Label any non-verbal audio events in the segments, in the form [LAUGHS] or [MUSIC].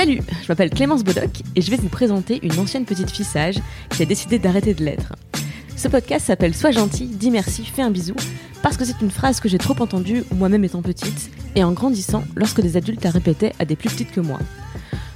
Salut, je m'appelle Clémence Bodoc et je vais vous présenter une ancienne petite fille sage qui a décidé d'arrêter de l'être. Ce podcast s'appelle Sois gentil, dis merci, fais un bisou, parce que c'est une phrase que j'ai trop entendue moi-même étant petite et en grandissant lorsque des adultes la répétaient à des plus petites que moi.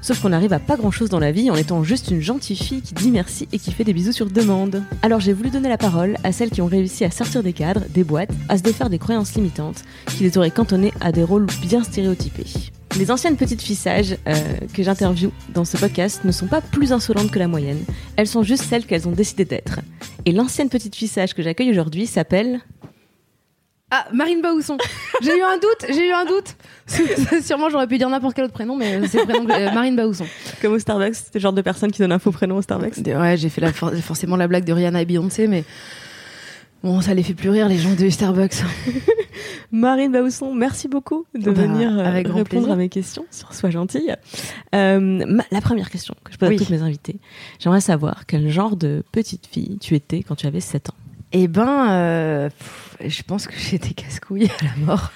Sauf qu'on arrive à pas grand chose dans la vie en étant juste une gentille fille qui dit merci et qui fait des bisous sur demande. Alors j'ai voulu donner la parole à celles qui ont réussi à sortir des cadres, des boîtes, à se défaire des croyances limitantes qui les auraient cantonnées à des rôles bien stéréotypés. Les anciennes petites filles sages euh, que j'interviewe dans ce podcast ne sont pas plus insolentes que la moyenne, elles sont juste celles qu'elles ont décidé d'être. Et l'ancienne petite fille sage que j'accueille aujourd'hui s'appelle Ah, Marine Baousson. J'ai eu un doute, j'ai eu un doute. [LAUGHS] Sûrement, j'aurais pu dire n'importe quel autre prénom, mais c'est le prénom que- euh, Marine Baousson. comme au Starbucks, c'est le genre de personne qui donne un faux prénom au Starbucks. Ouais, j'ai fait la, for- forcément la blague de Rihanna et Beyoncé, mais bon, ça les fait plus rire, les gens de Starbucks. [LAUGHS] Marine Baousson, merci beaucoup de Bah, venir euh, avec répondre plaisir. à mes questions sur Sois gentille. Euh, ma- la première question que je pose Oui. à toutes mes invités, j'aimerais savoir quel genre de petite fille tu étais quand tu avais 7 ans. Eh ben, euh, pff, je pense que j'étais casse-couille à la mort.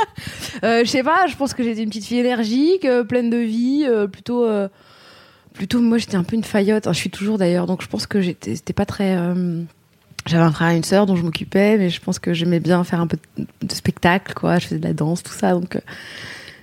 [LAUGHS] euh, je sais pas, je pense que j'étais une petite fille énergique, euh, pleine de vie, plutôt, plutôt. Moi, j'étais un peu une faillotte. hein, je suis toujours d'ailleurs, donc je pense que j'étais, c'était pas très. J'avais un frère et une sœur dont je m'occupais, mais je pense que j'aimais bien faire un peu de, spectacle, quoi. Je faisais de la danse, tout ça. Donc, euh,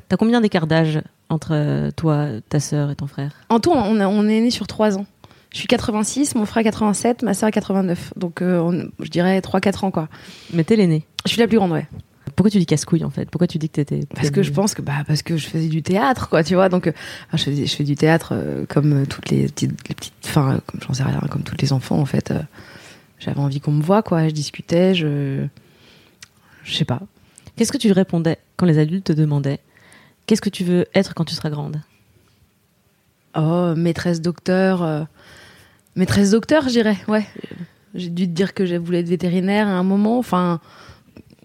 T'as combien d'écart d'âge entre euh, toi, ta sœur et ton frère? En tout, on, a- on est né sur 3 ans. Je suis 86, mon frère 87, ma sœur 89. Donc, euh, on- je dirais 3-4 ans, quoi. Mais t'es l'aîné. Je suis la plus grande, ouais. Pourquoi tu dis casse-couille en fait? Pourquoi tu dis que t'étais Parce que je pense que bah parce que je faisais du théâtre quoi tu vois donc euh, enfin, je faisais je fais du théâtre euh, comme toutes les petites les petites enfin comme j'en sais rien comme tous les enfants en fait j'avais envie qu'on me voit quoi. Je discutais je je sais pas. Qu'est-ce que tu répondais quand les adultes te demandaient? Qu'est-ce que tu veux être quand tu seras grande? Oh maîtresse docteur euh, maîtresse docteur je dirais ouais. J'ai dû te dire que je voulais être vétérinaire à un moment enfin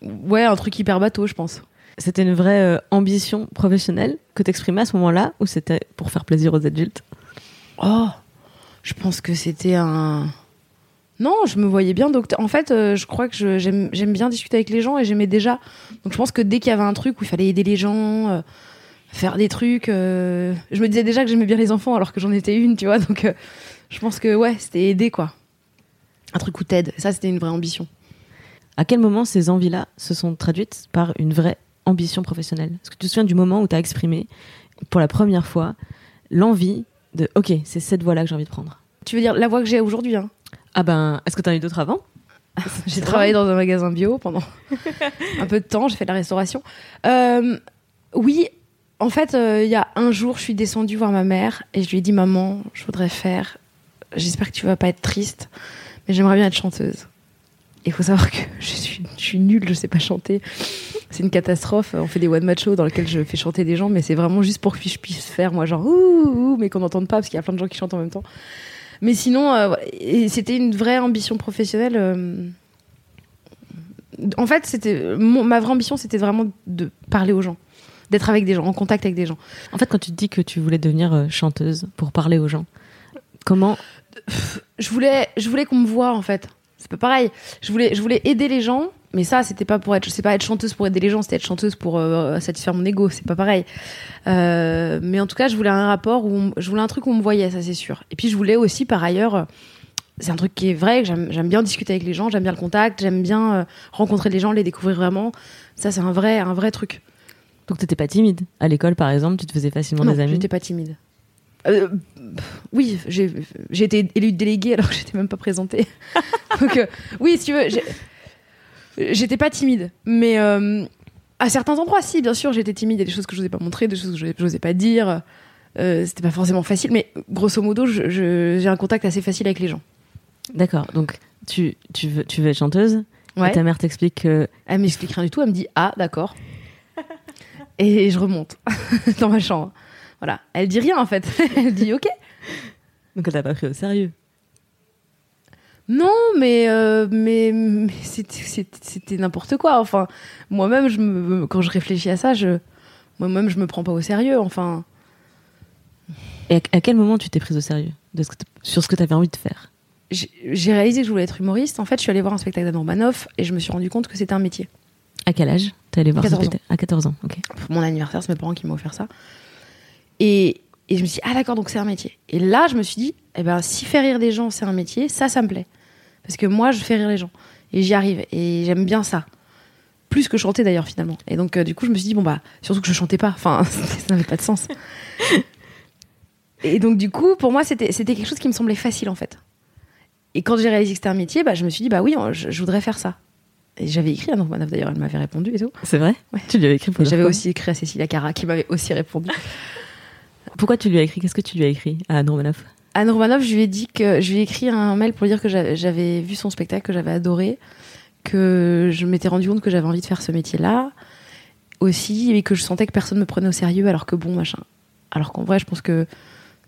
ouais un truc hyper bateau je pense. C'était une vraie euh, ambition professionnelle que t'exprimais à ce moment-là ou c'était pour faire plaisir aux adultes? Oh, je pense que c'était un. Non, je me voyais bien docteur. En fait, euh, je crois que j'aime bien discuter avec les gens et j'aimais déjà. Donc je pense que dès qu'il y avait un truc où il fallait aider les gens, euh, faire des trucs, euh, je me disais déjà que j'aimais bien les enfants alors que j'en étais une, tu vois. Donc je pense que ouais, c'était aider quoi. Un truc où t'aides. Ça, c'était une vraie ambition. À quel moment ces envies-là se sont traduites par une vraie ambition professionnelle? Est-ce que tu te souviens du moment où tu as exprimé pour la première fois l'envie de OK, c'est cette voie-là que j'ai envie de prendre? Tu veux dire la voix que j'ai aujourd'hui hein? Ah ben, est-ce que tu en as eu d'autres avant? [LAUGHS] J'ai travaillé dans un magasin bio pendant [LAUGHS] un peu de temps, j'ai fait de la restauration. Euh, oui, en fait, euh, il y a un jour, je suis descendue voir ma mère et je lui ai dit Maman, je voudrais faire. J'espère que tu vas pas être triste, mais j'aimerais bien être chanteuse. Il faut savoir que je suis, je suis nulle, je sais pas chanter. C'est une catastrophe. On fait des one-match shows dans lesquels je fais chanter des gens, mais c'est vraiment juste pour que je puisse faire, moi, genre, ouh, ouh, mais qu'on n'entende pas parce qu'il y a plein de gens qui chantent en même temps. Mais sinon, euh, c'était une vraie ambition professionnelle. euh, en fait, c'était ma vraie ambition, c'était vraiment de parler aux gens, d'être avec des gens, en contact avec des gens. En fait, quand tu te dis que tu voulais devenir euh, chanteuse pour parler aux gens, comment? Je voulais, je voulais qu'on me voie en fait. C'est pas pareil. Je voulais, je voulais aider les gens, mais ça, c'était pas pour être, je sais pas être chanteuse pour aider les gens, c'était être chanteuse pour euh, satisfaire mon ego. C'est pas pareil. Euh, mais en tout cas, je voulais un rapport où, on- je voulais un truc où on me voyait, ça c'est sûr. Et puis je voulais aussi, par ailleurs. euh, C'est un truc qui est vrai, j'aime bien discuter avec les gens, j'aime bien le contact, j'aime bien euh, rencontrer les gens, les découvrir vraiment. Ça, c'est un vrai, un vrai truc. Donc t'étais pas timide à l'école, par exemple, tu te faisais facilement non, des amis. j'étais pas timide. Euh, oui, j'ai été élue déléguée alors que [LAUGHS] j'étais même pas présentée. [LAUGHS] Donc euh, oui, si tu veux, j'étais pas timide, mais euh, à certains endroits, si, bien sûr, j'étais timide. Il y a des choses que je n'osais pas montrer, des choses que je n'osais pas dire. Euh, C'était pas forcément facile, mais grosso modo, j'ai un contact assez facile avec les gens. D'accord. Donc tu, tu veux tu veux être chanteuse Ouais. Et ta mère t'explique que. Elle m'explique rien du tout. Elle me dit ah d'accord. [LAUGHS] et je remonte [LAUGHS] dans ma chambre. Voilà. Elle dit rien en fait. [LAUGHS] elle dit ok. Donc elle t'a pas pris au sérieux. Non, mais euh, mais, mais c'était- n'importe quoi. Enfin, moi-même, je me, quand je réfléchis à ça, je moi-même, je me prends pas au sérieux. Enfin, Et à, à quel moment tu t'es prise au sérieux de ce que t- sur ce que t'avais envie de faire? J'ai réalisé que je voulais être humoriste. En fait, je suis allée voir un spectacle Romanoff et je me suis rendu compte que c'était un métier. À quel âge? T'es allée voir ce 14 ans. spectacle À 14 ans, ok. Pour mon anniversaire, c'est mes parents qui m'ont offert ça. Et, et je me suis dit, ah d'accord, donc c'est un métier. Et là, je me suis dit, eh ben, si faire rire des gens, c'est un métier, ça, ça me plaît. Parce que moi, je fais rire les gens. Et j'y arrive. Et j'aime bien ça. Plus que chanter d'ailleurs, finalement. Et donc, euh, du coup, je me suis dit, bon, bah, surtout que je chantais pas. Enfin, [LAUGHS] ça n'avait pas de sens. Et donc, du coup, pour moi, c'était quelque chose qui me semblait facile, en fait. Et quand j'ai réalisé que c'était un métier, bah, je me suis dit, bah oui, je, je voudrais faire ça. Et j'avais écrit à Anne Romanoff, d'ailleurs, elle m'avait répondu et tout. C'est vrai Ouais. Tu lui avais écrit pour J'avais aussi écrit à Cécilia Cara qui m'avait aussi répondu. Pourquoi tu lui as écrit? Qu'est-ce que tu lui as écrit à Anne Romanoff Anne Romanoff, je lui ai dit que je lui ai écrit un mail pour lui dire que j'avais- vu son spectacle, que j'avais adoré, que je m'étais rendu compte que j'avais envie de faire ce métier-là aussi, et que je sentais que personne me prenait au sérieux, alors que bon, machin. Alors qu'en vrai, je pense que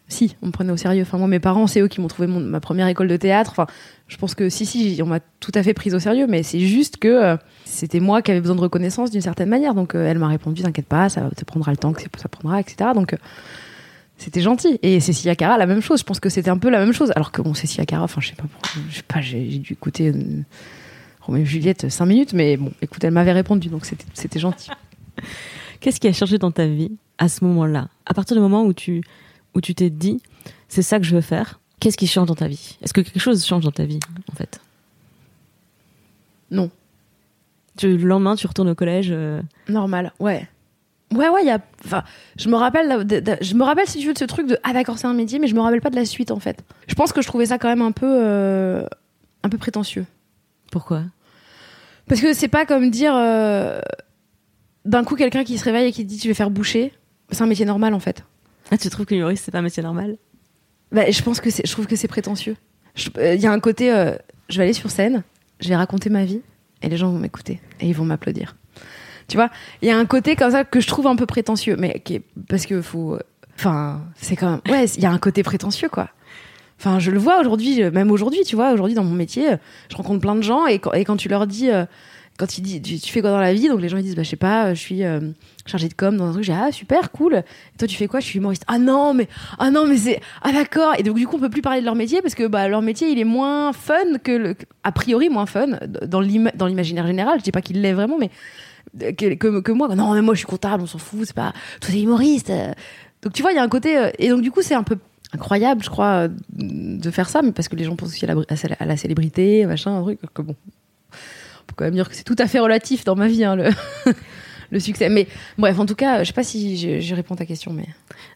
si, on me prenait au sérieux. Enfin, moi, mes parents, c'est eux qui m'ont trouvé mon- ma première école de théâtre. Enfin, je pense que si, si, on m'a tout à fait prise au sérieux, mais c'est juste que euh, c'était moi qui avais besoin de reconnaissance d'une certaine manière. Donc, euh, elle m'a répondu, t'inquiète pas, ça prendra le temps que ça prendra, etc. Donc, euh, c'était gentil. Et Cécilia Cara, la même chose. Je pense que c'était un peu la même chose. Alors que bon, Cécilia Cara, enfin, je sais pas je sais pas, j'ai dû écouter euh, Roméo et Juliette 5 minutes, mais bon, écoute, elle m'avait répondu, donc c'était c'était gentil. [LAUGHS] Qu'est-ce qui a changé dans ta vie à ce moment-là? À partir du moment où tu où tu t'es dit c'est ça que je veux faire, qu'est-ce qui change dans ta vie? Est-ce que quelque chose change dans ta vie en fait? Non. tu, Le lendemain, tu retournes au collège. euh, Normal, ouais. Ouais, ouais, il y a. Enfin, je me rappelle, de- de- je me rappelle si tu veux de ce truc de ah d'accord c'est un métier, mais je me rappelle pas de la suite en fait. Je pense que je trouvais ça quand même un peu, euh, un peu prétentieux. Pourquoi? Parce que c'est pas comme dire euh, d'un coup quelqu'un qui se réveille et qui dit tu vais faire boucher. C'est un métier normal en fait. ah, Tu trouves que l'humoriste c'est pas un métier normal? Bah, je pense que c'est, je trouve que c'est prétentieux. Euh, Il y a un côté, je vais aller sur scène, je vais raconter ma vie et les gens vont m'écouter et ils vont m'applaudir. Tu vois, il y a un côté comme ça que je trouve un peu prétentieux, mais parce que faut, enfin, c'est quand même, ouais, il y a un côté prétentieux quoi. Enfin, je le vois aujourd'hui, euh, même aujourd'hui, tu vois, aujourd'hui dans mon métier, euh, je rencontre plein de gens et quand, tu leur dis, euh, quand tu, fais quoi dans la vie, donc les gens ils disent, bah je sais pas, je suis euh, chargée de com dans un truc, j'ai ah super cool. Toi tu fais quoi? Je suis humoriste. Ah non mais ah non mais c'est ah d'accord. Et donc du coup on peut plus parler de leur métier parce que bah leur métier il est moins fun que le, a priori moins fun dans l'ima- dans l'imaginaire général. Je dis pas qu'il l'est vraiment, mais que, que, moi. Non mais moi je suis comptable, on s'en fout, c'est pas. Toi t'es humoriste. Donc tu vois il y a un côté euh, et donc du coup c'est un peu incroyable je crois de faire ça mais parce que les gens pensent aussi à la, à la- célébrité machin un truc que bon on peut quand même dire que c'est tout à fait relatif dans ma vie hein, le [LAUGHS] le succès mais bref en tout cas je sais pas si je réponds à ta question mais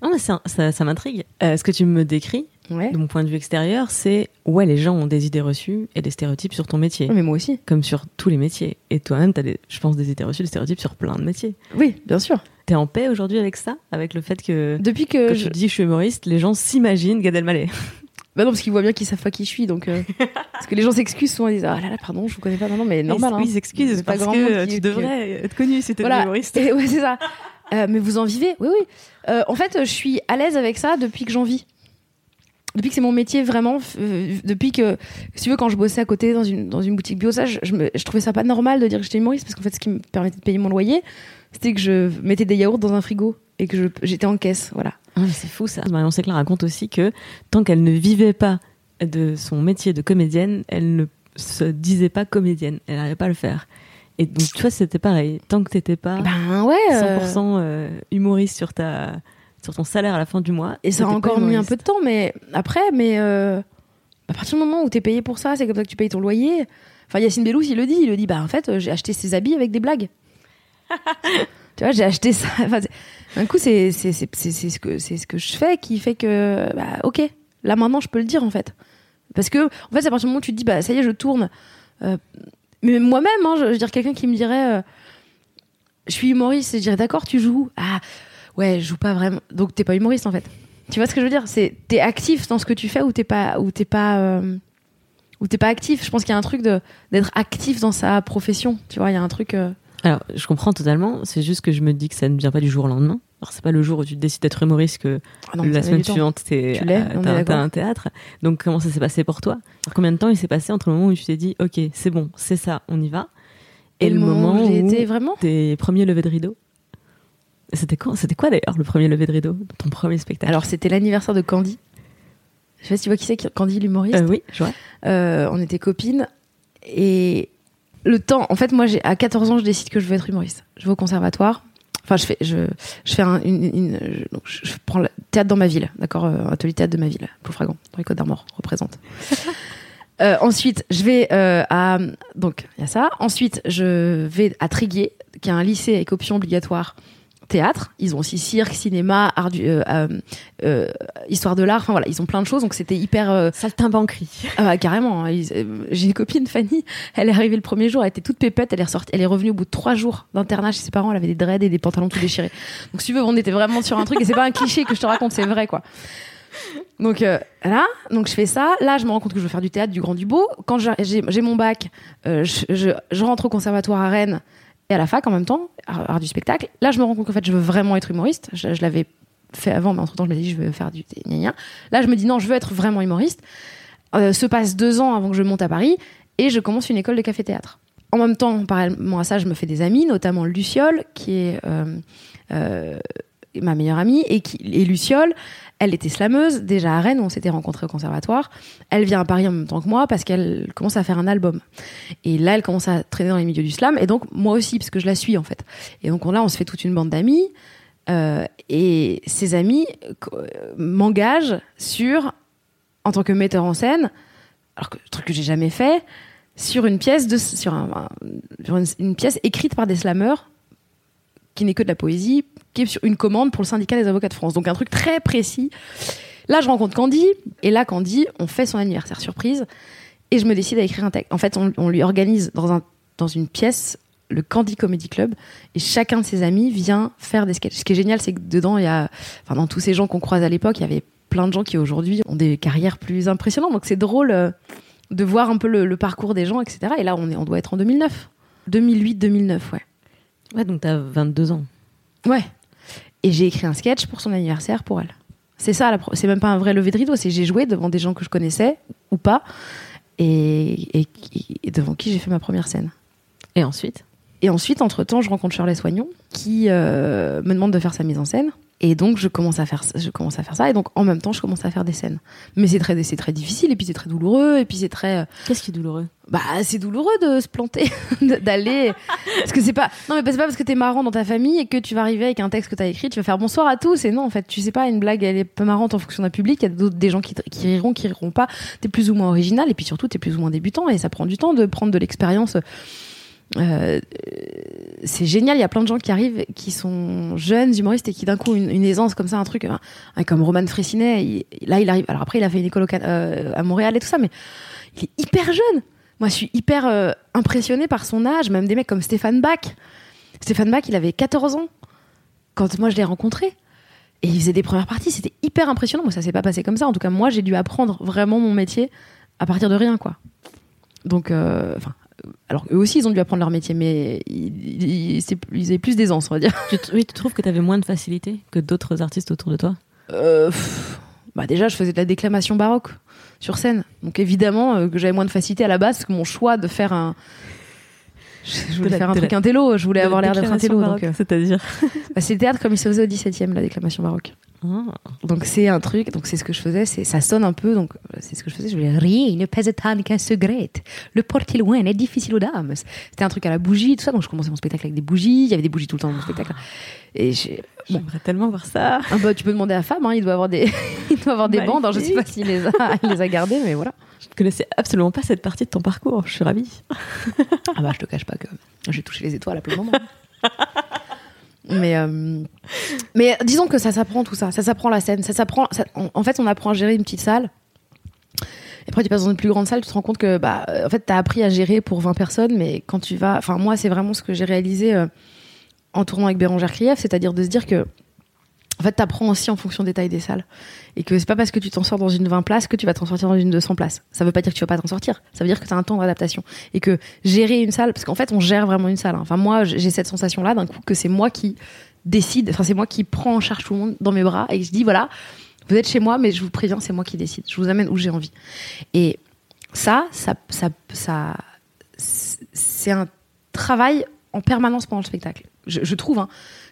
Non, mais ça m'intrigue. Euh, ce que tu me décris, ouais de mon point de vue extérieur, c'est ouais, les gens ont des idées reçues et des stéréotypes sur ton métier, mais moi aussi comme sur tous les métiers. Et toi-même, t'as des, je pense, des idées reçues, des stéréotypes sur plein de métiers. oui bien sûr T'es en paix aujourd'hui avec ça, avec le fait que depuis que quand je... tu dis que je suis humoriste, les gens s'imaginent Gad Elmaleh. [LAUGHS] bah non parce qu'ils voient bien qu'ils savent pas qui je suis donc euh, [LAUGHS] parce que les gens s'excusent souvent ils disent ah là là pardon je vous connais pas non non mais normal hein. ils s'excusent C'est pas parce grand que qui- tu devrais être connu si t'es voilà humoriste. Et [LAUGHS] ouais c'est ça Euh, mais vous en vivez? Oui oui Euh, en fait je suis à l'aise avec ça depuis que j'en vis depuis que c'est mon métier vraiment euh, depuis que si tu veux quand je bossais à côté dans une dans une boutique bio ça je, je, me- je trouvais ça pas normal de dire que j'étais humoriste parce qu'en fait ce qui me permettait de payer mon loyer c'était que je mettais des yaourts dans un frigo et que j'étais en caisse voilà Ah, c'est fou ça. Marion Séclar raconte aussi que tant qu'elle ne vivait pas de son métier de comédienne, elle ne se disait pas comédienne. Elle n'arrivait pas à le faire. Et donc, tu vois, c'était pareil. Tant que t'étais pas ben ouais euh, 100% euh, humoriste sur, ta, sur ton salaire à la fin du mois. Et ça a encore mis un peu de temps, mais après, mais euh, à partir du moment où t'es payé pour ça, c'est comme ça que tu payes ton loyer. Enfin, Yacine Bellous, il le dit, il le dit, bah en fait, euh, j'ai acheté ses habits avec des blagues. [LAUGHS] tu vois, j'ai acheté ça. Enfin, d'un coup, c'est c'est c'est c'est c'est ce que c'est ce que je fais qui fait que bah ok, là maintenant, je peux le dire en fait, parce que en fait, à partir du moment où tu te dis bah ça y est, je tourne. Euh, mais moi-même, hein, je, je veux dire quelqu'un qui me dirait, euh, je suis humoriste, et je dirais d'accord, tu joues. Ah ouais, je joue pas vraiment. Donc t'es pas humoriste en fait. Tu vois ce que je veux dire? C'est t'es actif dans ce que tu fais ou t'es pas ou t'es pas euh, où t'es pas actif? Je pense qu'il y a un truc de d'être actif dans sa profession. Tu vois, il y a un truc. euh, Alors, je comprends totalement. C'est juste que je me dis que ça ne vient pas du jour au lendemain. Alors, c'est pas le jour où tu décides d'être humoriste que ah non, la semaine suivante, t'es, Tu l'es, euh, un théâtre. Donc, comment ça s'est passé pour toi? Alors, Combien de temps il s'est passé entre le moment où tu t'es dit, OK, c'est bon, c'est ça, on y va, Et le moment où j'ai été vraiment? tes premiers levées de rideau C'était quoi, c'était quoi d'ailleurs le premier lever de rideau de ton premier spectacle? Alors, c'était l'anniversaire de Candy. Je sais pas si tu vois qui c'est, Candy l'humoriste. Euh, oui, je vois. Euh, on était copines et le temps. En fait, moi, j'ai à 14 ans, je décide que je veux être humoriste. Je vais au conservatoire. Enfin, je fais, je, je fais un, une, une- je, donc, je- je prends le théâtre dans ma ville, d'accord, euh, atelier théâtre de ma ville, Ploufragan, dans les Côtes d'Armor, représente. [LAUGHS] Euh, ensuite, je vais à donc il y a ça. Ensuite, je vais à Tréguier, qui est un lycée avec option obligatoire théâtre. Ils ont aussi cirque, cinéma, art du, euh, euh, euh, histoire de l'art. Enfin voilà, ils ont plein de choses. Donc c'était hyper euh, Saltimbanquerie. ah bah, carrément. hein. J'ai une copine, Fanny. Elle est arrivée le premier jour, elle était toute pépette. Elle est ressortie, elle est revenue au bout de trois jours d'internat chez ses parents. Elle avait des dreads et des pantalons tout déchirés. Donc, si tu veux, on était vraiment sur un truc et c'est pas un cliché que je te raconte, c'est vrai, quoi. Donc euh, là, donc je fais ça. Là, je me rends compte que je veux faire du théâtre, du Grand du Beau. Quand j'ai mon bac, euh, je, je- je rentre au conservatoire à Rennes et à la fac en même temps, art, du spectacle. Là, je me rends compte qu'en fait, je veux vraiment être humoriste. Je, l'avais fait avant, mais entre temps, je me dis, je veux faire du. Là, je me dis non, je veux être vraiment humoriste. Euh, se passe deux ans avant que je monte à Paris et je commence une école de café-théâtre. En même temps, parallèlement à ça, je me fais des amis, notamment Luciole, qui est euh, euh, ma meilleure amie, et, qui, Luciole, elle était slameuse, déjà à Rennes, on s'était rencontrés au conservatoire. Elle vient à Paris en même temps que moi parce qu'elle commence à faire un album. Et là, elle commence à traîner dans les milieux du slam, et donc moi aussi, parce que je la suis en fait. Et donc on- là, on se fait toute une bande d'amis, euh, et ces amis euh, m'engagent sur, en tant que metteur en scène, alors que truc que j'ai jamais fait, sur une pièce de, sur une, une pièce écrite par des slameurs qui n'est que de la poésie, qui est sur une commande pour le syndicat des avocats de France. Donc un truc très précis. Là, je rencontre Candy, et là, Candy, on fait son anniversaire surprise, et je me décide à écrire un texte. En fait, on, lui organise dans, un, dans une pièce le Candy Comedy Club, et chacun de ses amis vient faire des sketchs. Ce qui est génial, c'est que dedans, il y a, enfin, dans tous ces gens qu'on croise à l'époque, il y avait plein de gens qui aujourd'hui ont des carrières plus impressionnantes. Donc c'est drôle euh, de voir un peu le, le parcours des gens, etc. Et là, on, est, on doit être en 2009. 2008-2009, ouais. Ouais, donc t'as 22 ans. Ouais. Et j'ai écrit un sketch pour son anniversaire pour elle. C'est ça, la pro- c'est même pas un vrai lever de rideau, c'est j'ai joué devant des gens que je connaissais ou pas, et, et- et devant qui j'ai fait ma première scène. Et ensuite? Et ensuite, entre-temps, je rencontre Shirley Soignon qui euh, me demande de faire sa mise en scène. Et donc, je commence, à faire, je commence à faire ça. Et donc, en même temps, je commence à faire des scènes. Mais c'est très, c'est très difficile. Et puis, c'est très douloureux. Et puis, c'est très. euh, Qu'est-ce qui est douloureux? Bah, c'est douloureux de se planter, [LAUGHS] d'aller. Parce que c'est pas. Non, mais c'est pas parce que t'es marrant dans ta famille et que tu vas arriver avec un texte que t'as écrit, tu vas faire bonsoir à tous. Et non, en fait, tu sais pas, une blague, elle est peu marrante en fonction d'un public. Il y a d'autres, des gens qui, qui riront, qui riront pas. T'es plus ou moins original. Et puis surtout, t'es plus ou moins débutant. Et ça prend du temps de prendre de l'expérience. Euh, c'est génial, il y a plein de gens qui arrivent, qui sont jeunes humoristes et qui d'un coup une, une aisance comme ça, un truc, comme Roman Fressinet. il- là, il arrive. Alors après, il a fait une école euh, à Montréal et tout ça, mais il est hyper jeune. Moi, je suis hyper euh, impressionnée par son âge, même des mecs comme Stéphane Bach. Stéphane Bach, il avait 14 ans quand moi je l'ai rencontré. Et il faisait des premières parties, c'était hyper impressionnant. Moi, ça s'est pas passé comme ça. En tout cas, moi, j'ai dû apprendre vraiment mon métier à partir de rien, quoi. Donc, enfin, alors eux aussi, ils ont dû apprendre leur métier, mais ils, ils, c'est- ils avaient plus d'aisance, on va dire. tu, Oui, tu trouves que t'avais moins de facilité que d'autres artistes autour de toi? Euh, pff, bah déjà, je faisais de la déclamation baroque sur scène. Donc évidemment euh, que j'avais moins de facilité à la base, parce que mon choix de faire un... Je voulais la- faire un truc la- intello, je voulais avoir l'air d'être intello. Euh, C'est-à-dire? Bah, c'est le théâtre comme il se faisait au 17 e la déclamation baroque. Ah. Donc c'est un truc, donc c'est ce que je faisais, c'est ça sonne un peu, donc euh, c'est ce que je faisais. Je voulais rien ne pèse tant qu'un secret. Le porte est loin, n'est difficile aux dames. C'était un truc à la bougie, tout ça. Donc je commençais mon spectacle avec des bougies. Il y avait des bougies tout le temps dans mon spectacle. Et j'ai- bon, J'aimerais tellement voir ça. ah bah, tu peux demander à Fab, hein, il doit avoir des, [LAUGHS] il doit avoir des Magnifique. bandes. Alors, je sais pas s'il les a, il les a gardées, mais voilà. Je ne connaissais absolument pas cette partie de ton parcours. Je suis ravie. Ah bah je te cache pas que j'ai touché les étoiles à plein de moments. [LAUGHS] mais euh, mais disons que ça s'apprend tout ça, ça s'apprend la scène, ça s'apprend. en fait, on apprend à gérer une petite salle. Et après, tu passes dans une plus grande salle, tu te rends compte que bah euh, en fait, t'as appris à gérer pour 20 personnes, mais quand tu vas, enfin moi, c'est vraiment ce que j'ai réalisé euh, en tournant avec Bérangère Krief, c'est-à-dire de se dire que fait, t'apprends aussi en fonction des tailles des salles. Et que c'est pas parce que tu t'en sors dans une 20 places que tu vas t'en sortir dans une 200 places. Ça veut pas dire que tu vas pas t'en sortir. Ça veut dire que t'as un temps d'adaptation. Et que gérer une salle, parce qu'en fait, on gère vraiment une salle. hein. Enfin, moi, j'ai cette sensation-là d'un coup que c'est moi qui décide, enfin, c'est moi qui prends en charge tout le monde dans mes bras et je dis, voilà, vous êtes chez moi, mais je vous préviens, c'est moi qui décide. Je vous amène où j'ai envie. Et ça, ça, ça, ça c'est un travail en permanence pendant le spectacle. Je, je trouve hein,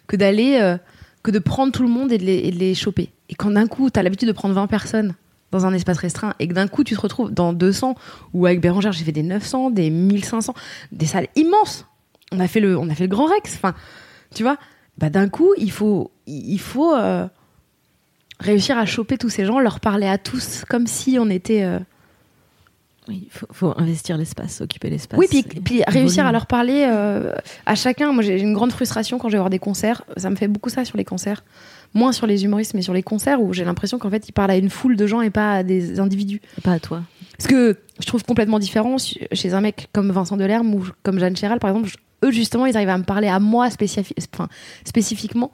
que d'aller, euh, que de prendre tout le monde et de les, choper. Et quand d'un coup, tu as l'habitude de prendre 20 personnes dans un espace restreint et que d'un coup, tu te retrouves dans 200 ou avec Bérangère, j'ai fait des 900, des 1500, des salles immenses. On a fait le, on a fait le Grand Rex. Enfin, tu vois, bah d'un coup, il faut, il faut euh, réussir à choper tous ces gens, leur parler à tous comme si on était. euh, Oui, il faut, faut investir l'espace, occuper l'espace. Oui, puis, réussir à leur parler euh, à chacun. Moi, j'ai une grande frustration quand je vais voir des concerts. Ça me fait beaucoup ça sur les concerts. Moins sur les humoristes, mais sur les concerts où j'ai l'impression qu'en fait, ils parlent à une foule de gens et pas à des individus. Et Pas à toi. Parce que je trouve complètement différent chez un mec comme Vincent Delerme ou comme Jeanne Chéral, par exemple. Eux, justement, ils arrivent à me parler à moi spécifi- enfin, spécifiquement.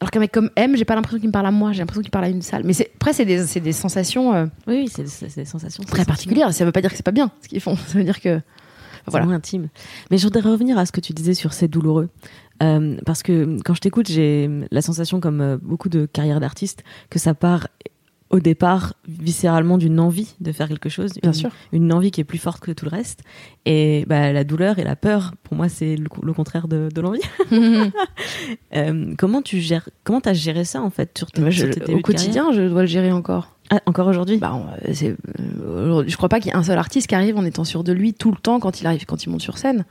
Alors qu'un mec comme M, j'ai pas l'impression qu'il me parle à moi, j'ai l'impression qu'il parle à une salle. Mais après, c'est des, des sensations euh, Oui, oui, c'est des sensations très particulières. Ça veut pas dire que c'est pas bien ce qu'ils font. [LAUGHS] Ça veut dire que. C'est Voilà. moins intime. Mais je voudrais revenir à ce que tu disais sur c'est douloureux. Euh, parce que quand je t'écoute, j'ai la sensation, comme euh, beaucoup de carrières d'artistes, que ça part au départ viscéralement d'une envie de faire quelque chose, Bien une, sûr. une envie qui est plus forte que tout le reste. Et bah, la douleur et la peur, pour moi, c'est le, le contraire de, de l'envie. [LAUGHS] [LAUGHS] Euh, comment tu gères Comment t'as géré ça en fait sur, tes- Moi, je- sur tes débuts au quotidien, je dois le gérer encore. Ah, encore aujourd'hui? Bah, euh, aujourd'hui, je crois pas qu'il y ait un seul artiste qui arrive en étant sûr de lui tout le temps quand il arrive, quand il monte sur scène.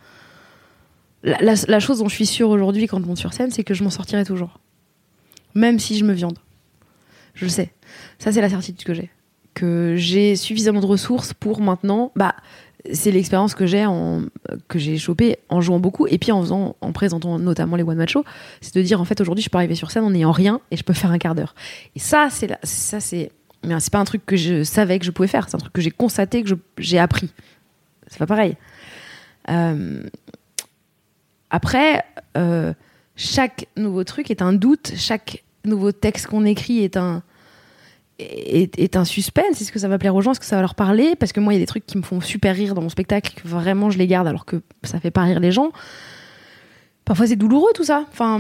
La, la- la chose dont je suis sûre aujourd'hui quand je monte sur scène, c'est que je m'en sortirai toujours. Même si je me viande. Je le sais. Ça, c'est la certitude que j'ai. Que j'ai suffisamment de ressources pour maintenant. Bah, c'est l'expérience que j'ai que j'ai chopée en jouant beaucoup et puis en faisant en présentant notamment les one man show. C'est de dire en fait aujourd'hui je peux arriver sur scène en n'ayant rien et je peux faire un quart d'heure. Et ça c'est ça c'est mais c'est pas un truc que je savais que je pouvais faire. C'est un truc que j'ai constaté que j'ai appris. C'est pas pareil. Euh, après euh, chaque nouveau truc est un doute. Chaque nouveau texte qu'on écrit est un est, un suspense. Est-ce que ça va plaire aux gens? Est-ce que ça va leur parler? Parce que moi, il y a des trucs qui me font super rire dans mon spectacle, que vraiment je les garde alors que ça fait pas rire les gens. Parfois, c'est douloureux tout ça. Enfin,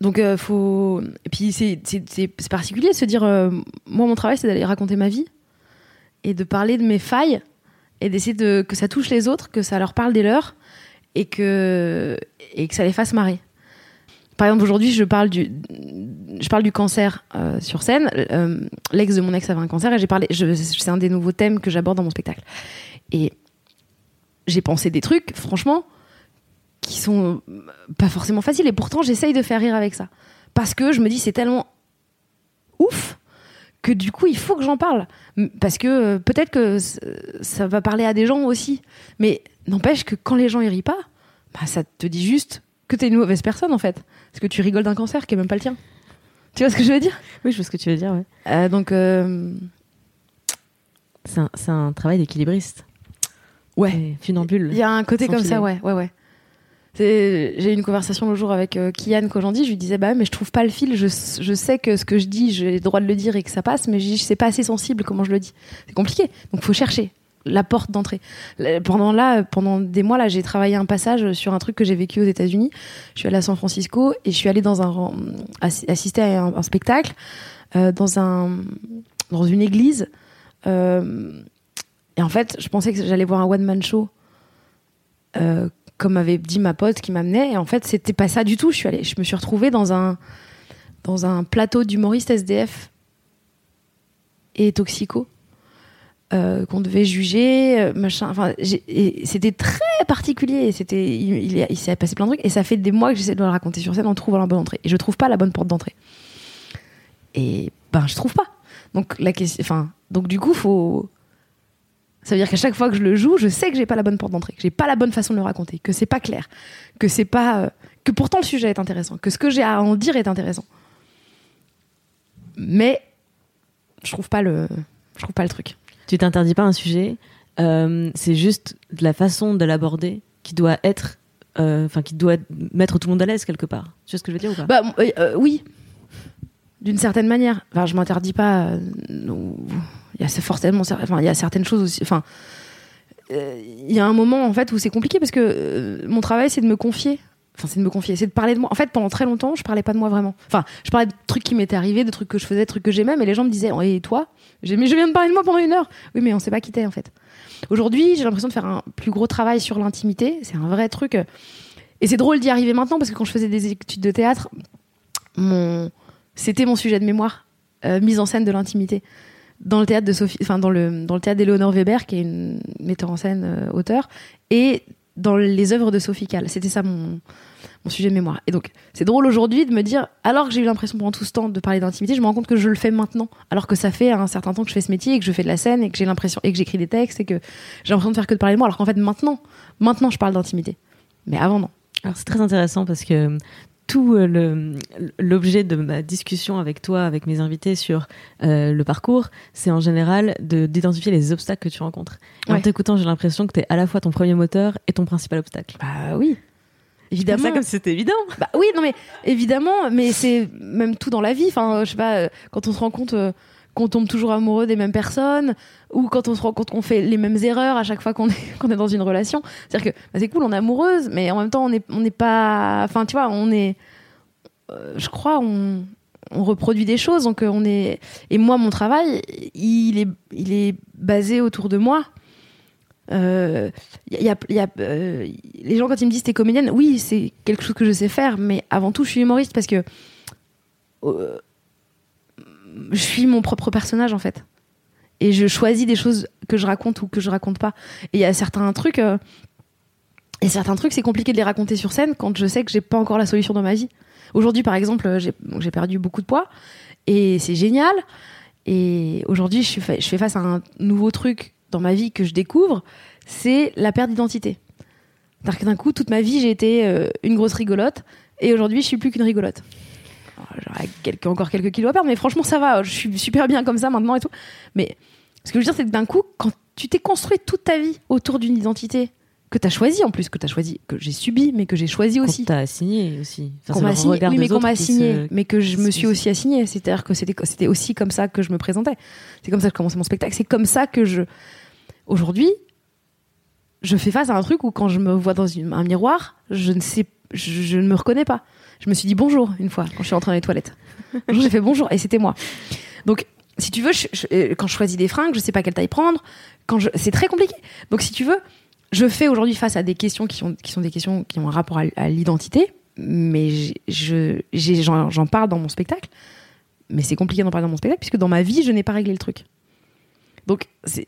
donc euh, faut. Et puis c'est particulier de se dire. euh, moi, mon travail, c'est d'aller raconter ma vie et de parler de mes failles et d'essayer de que ça touche les autres, que ça leur parle des leurs et que et que ça les fasse marrer. Par exemple, aujourd'hui, je parle du, cancer euh, sur scène. Euh, L'ex de mon ex avait un cancer et j'ai parlé. C'est un des nouveaux thèmes que j'aborde dans mon spectacle. Et j'ai pensé des trucs, franchement, qui sont euh, pas forcément faciles. Et pourtant, j'essaye de faire rire avec ça. Parce que je me dis, c'est tellement ouf que du coup, il faut que j'en parle. Parce que peut-être que ça va parler à des gens aussi. Mais n'empêche que quand les gens y rient pas, bah, ça te dit juste que t'es une mauvaise personne en fait. Parce que tu rigoles d'un cancer qui est même pas le tien. Tu vois ce que je veux dire? Oui, je vois ce que tu veux dire. Ouais. Euh, Donc, euh, C'est un, travail d'équilibriste. ouais. Funambule. Il y a un côté comme filet. ça, ouais, ouais, ouais. J'ai eu une conversation le jour avec euh, Kian Kojandi, je lui disais bah mais je trouve pas le fil, je, je sais que ce que je dis, j'ai le droit de le dire et que ça passe, mais je dis c'est pas assez sensible comment je le dis. C'est compliqué, donc faut chercher la porte d'entrée. Pendant là, pendant des mois là, j'ai travaillé un passage sur un truc que j'ai vécu aux États-Unis. Je suis allée à San Francisco et je suis allée dans un assi- assister à un, spectacle euh, dans un dans une église. Euh, et en fait, je pensais que j'allais voir un one man show. euh, comme avait dit ma pote qui m'amenait et en fait c'était pas ça du tout je suis allée je me suis retrouvée dans un dans un plateau d'humoristes SDF et toxico euh, qu'on devait juger euh, machin. Enfin c'était très particulier. C'était il s'est passé plein de trucs et ça fait des mois que j'essaie de le raconter sur scène. En trouvant la bonne entrée. Et je trouve pas la bonne porte d'entrée. Et ben je trouve pas. Donc la question enfin donc du coup faut ça veut dire qu'à chaque fois que je le joue, je sais que j'ai pas la bonne porte d'entrée, que j'ai pas la bonne façon de le raconter, que c'est pas clair, que c'est pas, euh, que pourtant le sujet est intéressant, que ce que j'ai à en dire est intéressant. Mais je trouve pas le, je trouve pas le truc. Tu t'interdis pas un sujet, euh, c'est juste la façon de l'aborder qui doit être, euh, enfin qui doit mettre tout le monde à l'aise quelque part. Tu vois ce que je veux dire ou pas? Bah euh, oui, d'une certaine manière. Enfin, je m'interdis pas. Il y a il y a certaines choses aussi. Enfin, il y a un moment en fait où c'est compliqué parce que mon travail c'est de me confier. Enfin, c'est de me confier, c'est de parler de moi. En fait, pendant très longtemps, je parlais pas de moi vraiment. Enfin, je parlais de trucs qui m'étaient arrivés, de trucs que je faisais, de trucs que j'aimais, mais les gens me disaient, et toi? Mais je viens de parler de moi pendant une heure. Oui, mais on sait pas qui t'es en fait. Aujourd'hui, j'ai l'impression de faire un plus gros travail sur l'intimité. C'est un vrai truc. Et c'est drôle d'y arriver maintenant parce que quand je faisais des études de théâtre, c'était mon sujet de mémoire, euh, mise en scène de l'intimité. Dans le théâtre de Sophie, enfin dans le dans le théâtre d'Éléonore Weber, qui est une metteur en scène, euh, auteur, et dans les œuvres de Sophie Calle. C'était ça mon mon sujet de mémoire. Et donc, c'est drôle aujourd'hui de me dire, alors que j'ai eu l'impression pendant tout ce temps de parler d'intimité, je me rends compte que je le fais maintenant. Alors que ça fait un certain temps que je fais ce métier et que je fais de la scène et que j'ai l'impression, et que j'écris des textes et que j'ai l'impression de faire que de parler de moi. Alors qu'en fait, maintenant, maintenant, je parle d'intimité. Mais avant, non. Alors c'est très intéressant parce que tout euh, l'objet de ma discussion avec toi, avec mes invités sur euh, le parcours, c'est en général de- d'identifier les obstacles que tu rencontres. Et En t'écoutant, j'ai l'impression que tu es à la fois ton premier moteur et ton principal obstacle. Bah oui. Évidemment. Ça comme si c'était évident. Bah oui, non mais évidemment, mais c'est même tout dans la vie. Enfin, je sais pas, euh, quand on se rend compte euh, qu'on tombe toujours amoureux des mêmes personnes, ou quand on se rend compte qu'on fait les mêmes erreurs à chaque fois qu'on est, [LAUGHS] est dans une relation. C'est-à-dire que bah, c'est cool, on est amoureuse, mais en même temps, on n'est on pas. Enfin, tu vois, on est. euh, je crois, on, reproduit des choses. Donc, euh, on est. Et moi, mon travail, il est, il est basé autour de moi. Euh, y a, y a, euh, les gens quand ils me disent t'es comédienne, oui c'est quelque chose que je sais faire, mais avant tout je suis humoriste parce que je suis mon propre personnage en fait, et je choisis des choses que je raconte ou que je raconte pas. Et il y a certains trucs, euh, et certains trucs c'est compliqué de les raconter sur scène quand je sais que j'ai pas encore la solution dans ma vie. Aujourd'hui par exemple euh, j'ai perdu beaucoup de poids et c'est génial. Et aujourd'hui je, fais face à un nouveau truc dans ma vie que je découvre, c'est la perte d'identité. C'est-à-dire d'un coup, toute ma vie, j'ai été euh, une grosse rigolote, et aujourd'hui, je suis plus qu'une rigolote. J'aurais quelques, encore quelques kilos à perdre, mais franchement, ça va. Je suis super bien comme ça maintenant et tout. Mais ce que je veux dire, c'est que d'un coup, quand tu t'es construit toute ta vie autour d'une identité que tu as choisie, en plus, que tu as choisi, que j'ai subi, mais que j'ai choisi aussi. Qu'on t'a assigné aussi. Enfin, qu'on m'a assigné, oui, mais qu'on m'a assigné, se- mais que je me suis aussi assigné. C'est-à-dire que c'était c'était aussi comme ça que je me présentais. C'est comme ça que je commençais mon spectacle. C'est comme ça que je. Aujourd'hui, je fais face à un truc où quand je me vois dans une- un miroir, je ne sais, je, je ne me reconnais pas. Je me suis dit bonjour une fois quand je suis entrée dans les toilettes. Un jour, j'ai fait bonjour et c'était moi. Donc, si tu veux, je- je- euh, quand je choisis des fringues, je sais pas quelle taille prendre. Quand je, c'est très compliqué. Donc, si tu veux, je fais aujourd'hui face à des questions qui, ont, qui sont des questions qui ont un rapport à, à l'identité, mais je, j'en parle dans mon spectacle. Mais c'est compliqué d'en parler dans mon spectacle puisque dans ma vie, je n'ai pas réglé le truc. Donc c'est,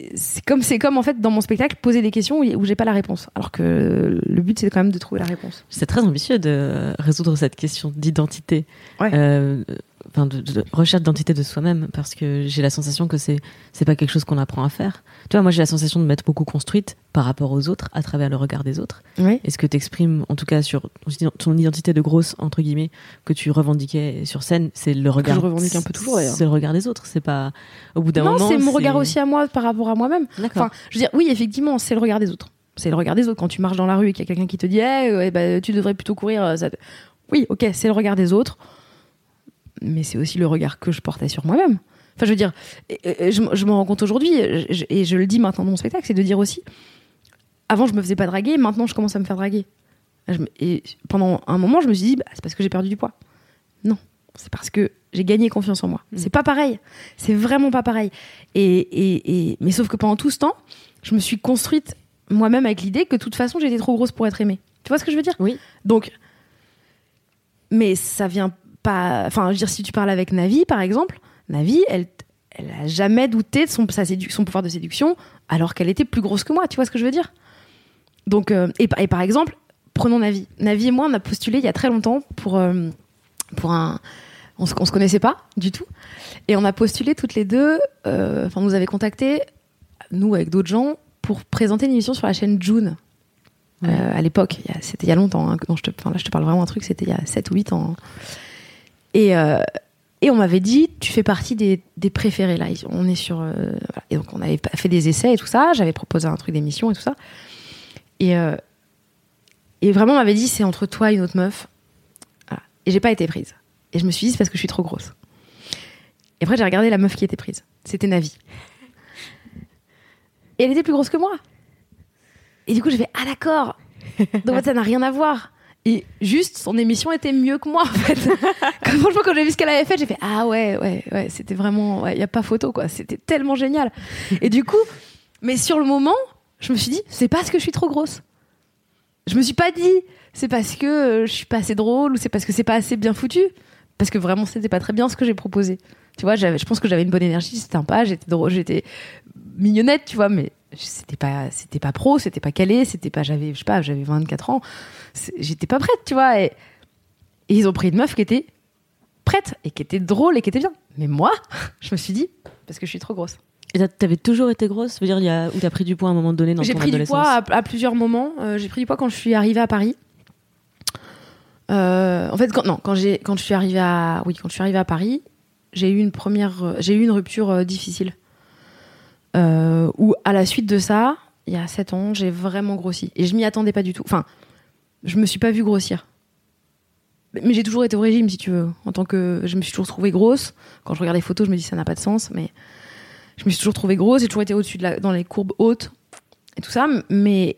comme c'est comme en fait dans mon spectacle poser des questions où, où j'ai pas la réponse. Alors que le but c'est quand même de trouver la réponse. C'est très ambitieux de résoudre cette question d'identité, Ouais. Euh, enfin de, de recherche d'identité de soi-même, parce que j'ai la sensation que c'est c'est pas quelque chose qu'on apprend à faire. Tu vois, moi j'ai la sensation de m'être beaucoup construite par rapport aux autres, à travers le regard des autres. Oui. Et ce que t'exprimes, en tout cas sur ton- identité de grosse entre guillemets que tu revendiquais sur scène, c'est le regard. je revendique un peu toujours, d'ailleurs. C'est le regard des autres. C'est pas au bout d'un Non, moment. c'est mon regard aussi à moi par rapport à moi-même. Enfin, je veux dire, oui, effectivement, c'est le regard des autres. C'est le regard des autres. Quand tu marches dans la rue et qu'il y a quelqu'un qui te dit, Eh, bah, tu devrais plutôt courir. euh, Ça... Oui, ok, c'est le regard des autres. Mais c'est aussi le regard que je portais sur moi-même. Enfin, je veux dire, je, je m'en rends compte aujourd'hui, et je- le dis maintenant dans mon spectacle, c'est de dire aussi, avant je me faisais pas draguer, maintenant je commence à me faire draguer. Et pendant un moment, je me suis dit, bah, c'est parce que j'ai perdu du poids. Non, c'est parce que j'ai gagné confiance en moi. Mm. C'est pas pareil. C'est vraiment pas pareil. Et, et, et- mais sauf que pendant tout ce temps, je me suis construite moi-même avec l'idée que de toute façon, j'étais trop grosse pour être aimée. Tu vois ce que je veux dire? Oui. Donc, mais ça vient pas. Enfin, je veux dire, si tu parles avec Navi, par exemple, Navi, elle, elle a jamais douté de son, sa sédu- son pouvoir de séduction, alors qu'elle était plus grosse que moi. Tu vois ce que je veux dire? Donc, euh, et, par- et par exemple, prenons Navi. Navi et moi, on a postulé il y a très longtemps pour euh, pour un. On se, on se connaissait pas du tout, et on a postulé toutes les deux. euh, Enfin, on nous avait contacté, nous avec d'autres gens, pour présenter une émission sur la chaîne June. À l'époque, c'était il y a longtemps. hein, non, je te, là, je te parle vraiment un truc, c'était il y a 7 ou 8 ans. Et, euh, et on m'avait dit, tu fais partie des, préférés. Là, on est sur. euh. Et donc, on avait fait des essais et tout ça. J'avais proposé un truc d'émission et tout ça. Et, euh, et vraiment, on m'avait dit, c'est entre toi et une autre meuf. Voilà. Et j'ai pas été prise. Et je me suis dit, c'est parce que je suis trop grosse. Et après, j'ai regardé la meuf qui était prise. C'était Navi. Et elle était plus grosse que moi. Et du coup, j'ai fait Ah, d'accord. Donc, ça n'a rien à voir. Et juste, son émission était mieux que moi, en fait. [LAUGHS] quand, franchement, quand j'ai vu ce qu'elle avait fait, j'ai fait Ah ouais, ouais, ouais, c'était vraiment. Il n'y a pas photo, quoi. C'était tellement génial. Et du coup, mais sur le moment, je me suis dit C'est parce que je suis trop grosse. Je me suis pas dit C'est parce que euh, je suis pas assez drôle ou c'est parce que c'est pas assez bien foutu. Parce que vraiment, c'était pas très bien ce que j'ai proposé. Tu vois, je pense que j'avais une bonne énergie, c'était sympa, j'étais drôle, j'étais mignonnette, tu vois, mais c'était pas c'était pas pro c'était pas calé c'était pas j'avais je sais pas j'avais 24 ans. J'étais pas prête tu vois et, ils ont pris une meuf qui était prête et qui était drôle et qui était bien. Mais moi [LAUGHS] je me suis dit parce que je suis trop grosse. Et t'avais toujours été grosse? Veut dire il y a où t'as pris du poids à un moment donné dans j'ai pris du poids à, plusieurs moments. Euh, j'ai pris du poids quand je suis arrivée à Paris. Euh, en fait quand, non quand j'ai quand je suis arrivée à oui quand je suis arrivée à Paris j'ai eu une première j'ai eu une rupture euh, difficile euh, où à la suite de ça, il y a 7 ans, j'ai vraiment grossi. Et je m'y attendais pas du tout. Enfin, je me suis pas vue grossir. Mais j'ai toujours été au régime, si tu veux. En tant que. Je me suis toujours trouvée grosse. Quand je regarde les photos, je me dis ça n'a pas de sens. Mais je me suis toujours trouvée grosse. J'ai toujours été au-dessus de la... dans les courbes hautes et tout ça. Mais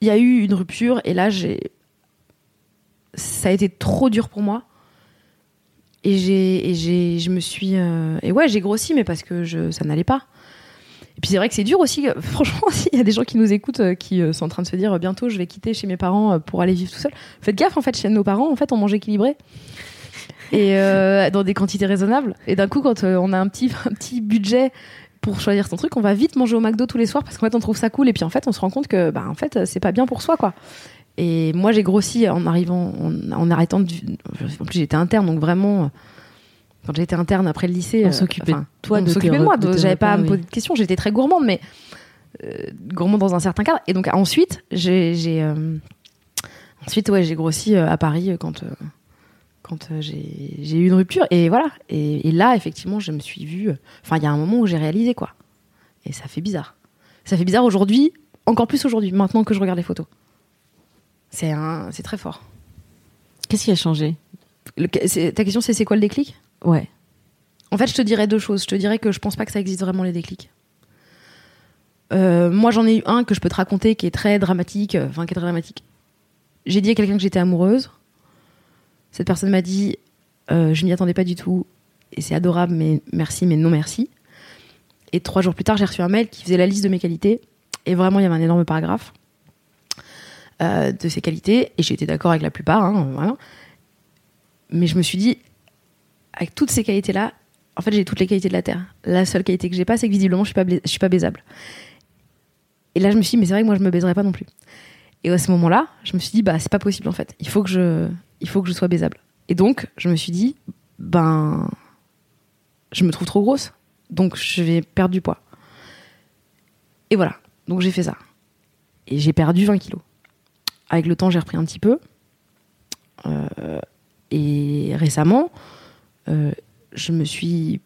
il y a eu une rupture. Et là, j'ai. Ça a été trop dur pour moi. Et j'ai. Et j'ai. Je me suis. Euh, et ouais, j'ai grossi, mais parce que ça n'allait pas. Et puis c'est vrai que c'est dur aussi. [LAUGHS] Franchement, s'il y a des gens qui nous écoutent, euh, qui euh, sont en train de se dire bientôt je vais quitter chez mes parents euh, pour aller vivre tout seul, faites gaffe en fait. Chez nos parents, en fait, on mange équilibré et dans des quantités raisonnables. Et d'un coup, quand on a un petit [LAUGHS] un petit budget pour choisir son truc, on va vite manger au McDo tous les soirs parce qu'en fait on trouve ça cool et puis en fait on se rend compte que bah en fait c'est pas bien pour soi quoi. Et moi j'ai grossi en arrivant en, arrêtant de, en plus j'étais interne donc vraiment quand j'étais interne après le lycée, on euh, s'occupait de toi, on s'occupait de moi. J'avais pas à me poser de questions. J'étais très gourmande, mais euh, gourmande dans un certain cadre. Et donc ensuite, j'ai euh, ensuite ouais, j'ai grossi à Paris quand quand j'ai eu une rupture. Et voilà. Et, là, effectivement, je me suis vue. Enfin, il y a un moment où j'ai réalisé quoi. Et ça fait bizarre. Ça fait bizarre aujourd'hui, encore plus aujourd'hui, maintenant que je regarde les photos. C'est c'est très fort. Qu'est-ce qui a changé? Ta question, c'est c'est quoi le déclic? Ouais. En fait, je te dirais deux choses. Je te dirais que je pense pas que ça existe vraiment les déclics. Euh, moi, j'en ai eu un que je peux te raconter qui est très dramatique. Euh, enfin, qui est très dramatique. J'ai dit à quelqu'un que j'étais amoureuse. Cette personne m'a dit euh, Je m'y attendais pas du tout. Et c'est adorable, mais merci, mais non merci. Et trois jours plus tard, j'ai reçu un mail qui faisait la liste de mes qualités. Et vraiment, il y avait un énorme paragraphe de ses qualités. Et j'étais d'accord avec la plupart. Hein, Mais je me suis dit avec toutes ces qualités-là, en fait, j'ai toutes les qualités de la Terre. La seule qualité que j'ai pas, c'est que visiblement, je suis pas, je suis pas baisable. Et là, je me suis dit, mais c'est vrai que moi, je me baiserais pas non plus. Et à ce moment-là, je me suis dit, bah, c'est pas possible en fait. Il faut que je, il faut que je sois baisable. Et donc, je me suis dit, ben, je me trouve trop grosse, donc je vais perdre du poids. Et voilà. Donc j'ai fait ça. Et j'ai perdu 20 kilos. Avec le temps, j'ai repris un petit peu. Euh, et récemment, je me suis.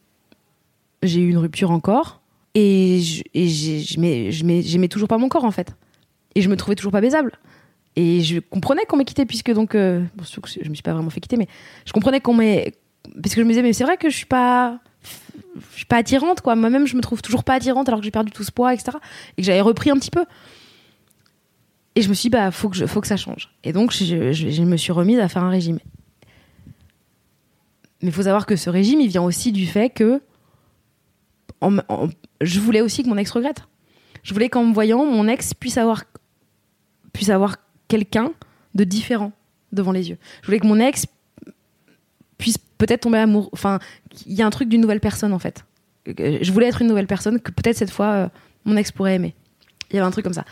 J'ai eu une rupture encore. Et j'aimais toujours pas mon corps, en fait. Et je me trouvais toujours pas baisable. Et je comprenais qu'on m'ait quitté, puisque donc. Euh, je me suis pas vraiment fait quitter, mais je comprenais qu'on m'ait. Parce que je me disais, mais c'est vrai que je suis pas. Je suis pas attirante, quoi. Moi-même, je me trouve toujours pas attirante alors que j'ai perdu tout ce poids, etc. Et que j'avais repris un petit peu. Et je me suis dit, bah, faut que, faut que ça change. Et donc, je, je, me suis remise à faire un régime. Mais il faut savoir que ce régime, il vient aussi du fait que je voulais aussi que mon ex regrette. Je voulais qu'en me voyant, mon ex puisse avoir, puisse avoir quelqu'un de différent devant les yeux. Je voulais que mon ex puisse peut-être tomber amoureux. Enfin, il y a un truc d'une nouvelle personne en fait. Je voulais être une nouvelle personne que peut-être cette fois euh, mon ex pourrait aimer. Il y avait un truc comme ça.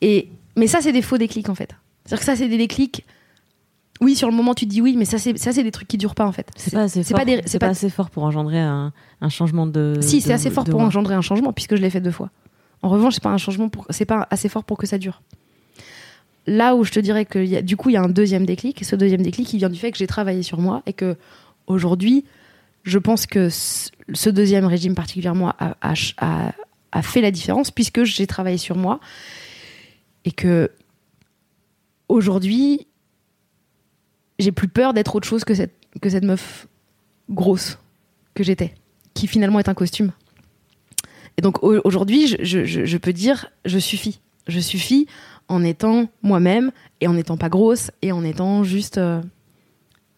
Et mais ça, c'est des faux déclics en fait. C'est-à-dire que ça, c'est des déclics oui, sur le moment, tu te dis oui, mais ça, c'est ça, c'est des trucs qui durent pas en fait. C'est pas assez fort. C'est pas, assez fort pour engendrer un, changement de. Si, c'est assez fort pour engendrer un changement puisque je l'ai fait deux fois. En revanche, c'est pas un changement pour, c'est pas assez fort pour que ça dure. Là où je te dirais que du coup, il y a un deuxième déclic. Et ce deuxième déclic, il vient du fait que j'ai travaillé sur moi et que aujourd'hui, je pense que ce deuxième régime particulièrement a, a, a fait la différence puisque j'ai travaillé sur moi et que aujourd'hui j'ai plus peur d'être autre chose que cette, que cette meuf grosse. que j'étais, qui finalement est un costume. Et donc aujourd'hui, je, peux dire, je suffis. Je suffis en étant moi-même et en n'étant pas grosse et en étant juste. Euh,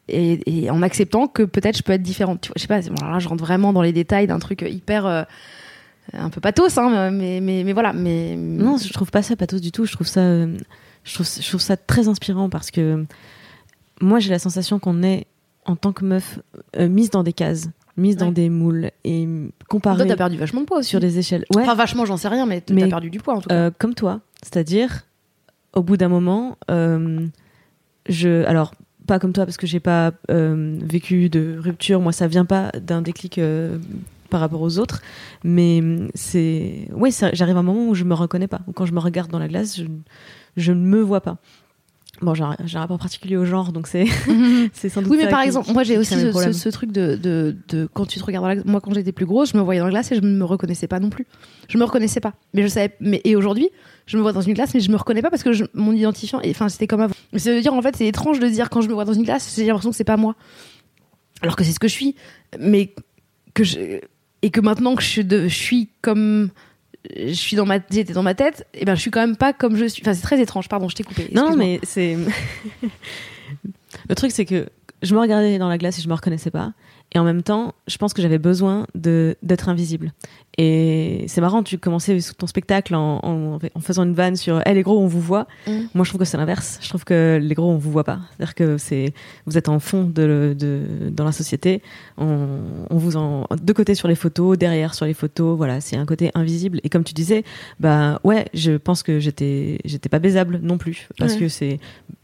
et, en acceptant que peut-être je peux être différente. Tu vois, je sais pas, là, je rentre vraiment dans les détails d'un truc hyper. Euh, un peu pathos, hein, mais, mais, mais, voilà. Mais... Non, je trouve pas ça pathos du tout. Je trouve ça, euh, je trouve ça très inspirant parce que moi, j'ai la sensation qu'on est, en tant que meuf, mise dans des cases mise dans des moules et comparée. Toi, t'as perdu vachement de poids aussi. Sur des échelles. Ouais. Enfin, vachement, j'en sais rien, mais t'as perdu du poids en tout cas. Euh, comme toi. C'est-à-dire, au bout d'un moment, euh, je. Alors, pas comme toi, parce que j'ai pas euh, vécu de rupture. Moi, ça vient pas d'un déclic par rapport aux autres. Mais c'est. Oui, j'arrive à un moment où je me reconnais pas. Quand je me regarde dans la glace, je, je ne me vois pas. Bon, j'ai un rapport particulier au genre, donc c'est mhm. [LAUGHS] c'est sans doute. Oui, mais par exemple, moi j'ai aussi ce, truc de, de, de, quand tu te regardes dans la Moi, quand j'étais plus grosse, je me voyais dans la glace et je ne me reconnaissais pas non plus. Je me reconnaissais pas. Mais je savais. Mais, et aujourd'hui, je me vois dans une glace, mais je me reconnais pas parce que mon identifiant. Enfin, c'était comme avant. Ça veut dire, en fait, c'est étrange de dire quand je me vois dans une glace, j'ai l'impression que c'est pas moi. Alors que c'est ce que je suis. Mais que je. Et que maintenant que je, de, je suis comme je suis dans ma j'étais dans ma tête et ben je suis quand même pas comme je suis. Enfin c'est très étrange pardon je t'ai coupé non mais c'est [LAUGHS] le truc c'est que je me regardais dans la glace et je me reconnaissais pas et en même temps, je pense que j'avais besoin d'être invisible. Et c'est marrant, tu commençais ton spectacle en, en, en, faisant une vanne sur hey, les gros, on vous voit. Mm. Moi, je trouve que c'est l'inverse. Je trouve que les gros, on vous voit pas. C'est-à-dire que c'est vous êtes en fond de, de dans la société. On, on vous en de côté sur les photos, derrière sur les photos. Voilà, c'est un côté invisible. Et comme tu disais, bah ouais, je pense que j'étais pas baisable non plus parce que c'est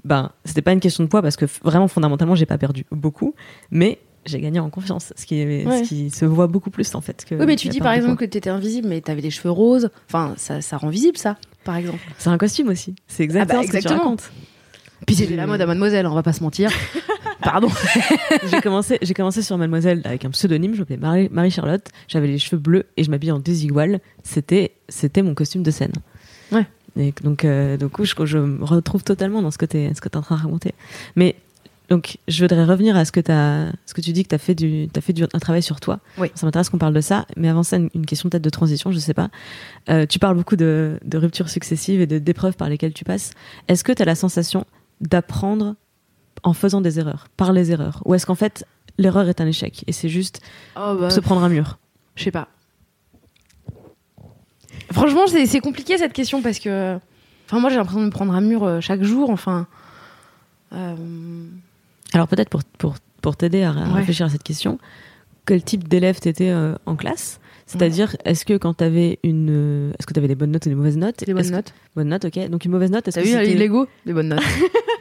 ben c'était pas une question de poids parce que vraiment fondamentalement j'ai pas perdu beaucoup, mais j'ai gagné en confiance, ce qui, est, ce qui se voit beaucoup plus en fait. Que oui, mais tu dis par exemple que tu étais invisible, mais tu avais des cheveux roses. Enfin, ça, ça rend visible ça, par exemple. C'est un costume aussi. C'est exactement, ah bah, ce que tu racontes. Puis c'était la mode à Mademoiselle, on va pas se mentir. [LAUGHS] Pardon. [LAUGHS] j'ai commencé, j'ai commencé sur Mademoiselle avec un pseudonyme. Je m'appelais Marie, Marie Charlotte. J'avais les cheveux bleus et je m'habillais en désigual. C'était, c'était mon costume de scène. Ouais. Et donc, euh, donc je, je, me retrouve totalement dans ce que tu es, ce que es en train de raconter. Mais donc, je voudrais revenir à ce que, as, ce que tu dis que tu as fait, du, as fait du, un travail sur toi. Oui. Ça m'intéresse qu'on parle de ça. Mais avant ça, une, question peut-être de transition, je sais pas. Euh, tu parles beaucoup de, de ruptures successives et d'épreuves par lesquelles tu passes. Est-ce que tu as la sensation d'apprendre en faisant des erreurs, par les erreurs? Ou est-ce qu'en fait, l'erreur est un échec et c'est juste oh, bah, se prendre un mur? Je sais pas. Franchement, c'est compliqué cette question parce que. Enfin, moi, j'ai l'impression de me prendre un mur euh, chaque jour. Enfin. Euh, alors peut-être pour, pour, pour t'aider à, réfléchir à cette question, quel type d'élève t'étais euh, en classe? C'est-à-dire, est-ce que quand t'avais une, euh, est-ce que t'avais des bonnes notes ou des mauvaises notes? Des bonnes notes. Bonnes notes, ok. Donc une mauvaise note, est-ce que c'était Lego Des bonnes notes.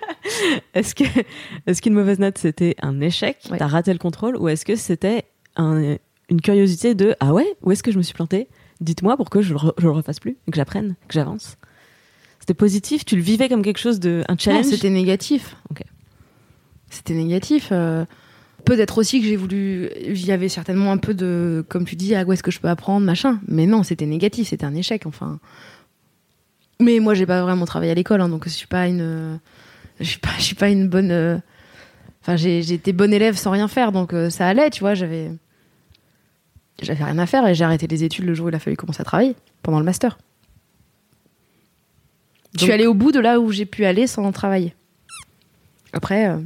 [LAUGHS] est-ce que, est-ce qu'une mauvaise note c'était un échec? T'as raté le contrôle? Ou est-ce que c'était un, une curiosité de ah ouais, où est-ce que je me suis planté Dites-moi pour que je, je le refasse plus, que j'apprenne, que j'avance. C'était positif? Tu le vivais comme quelque chose de un challenge? c'était négatif. Ok c'était négatif. Euh, peut-être aussi que j'ai voulu. Il y avait certainement un peu de. Comme tu dis, à ah, où est-ce que je peux apprendre, machin. Mais non, c'était négatif, c'était un échec, enfin. Mais moi, j'ai pas vraiment travaillé à l'école, hein, donc je suis pas une. Je suis pas, je suis pas une bonne. Euh, enfin, j'ai été bonne élève sans rien faire, donc euh, ça allait, tu vois. J'avais. J'avais rien à faire et j'ai arrêté les études le jour où il a fallu commencer à travailler, pendant le master. Je suis allée au bout de là où j'ai pu aller sans travailler. Après.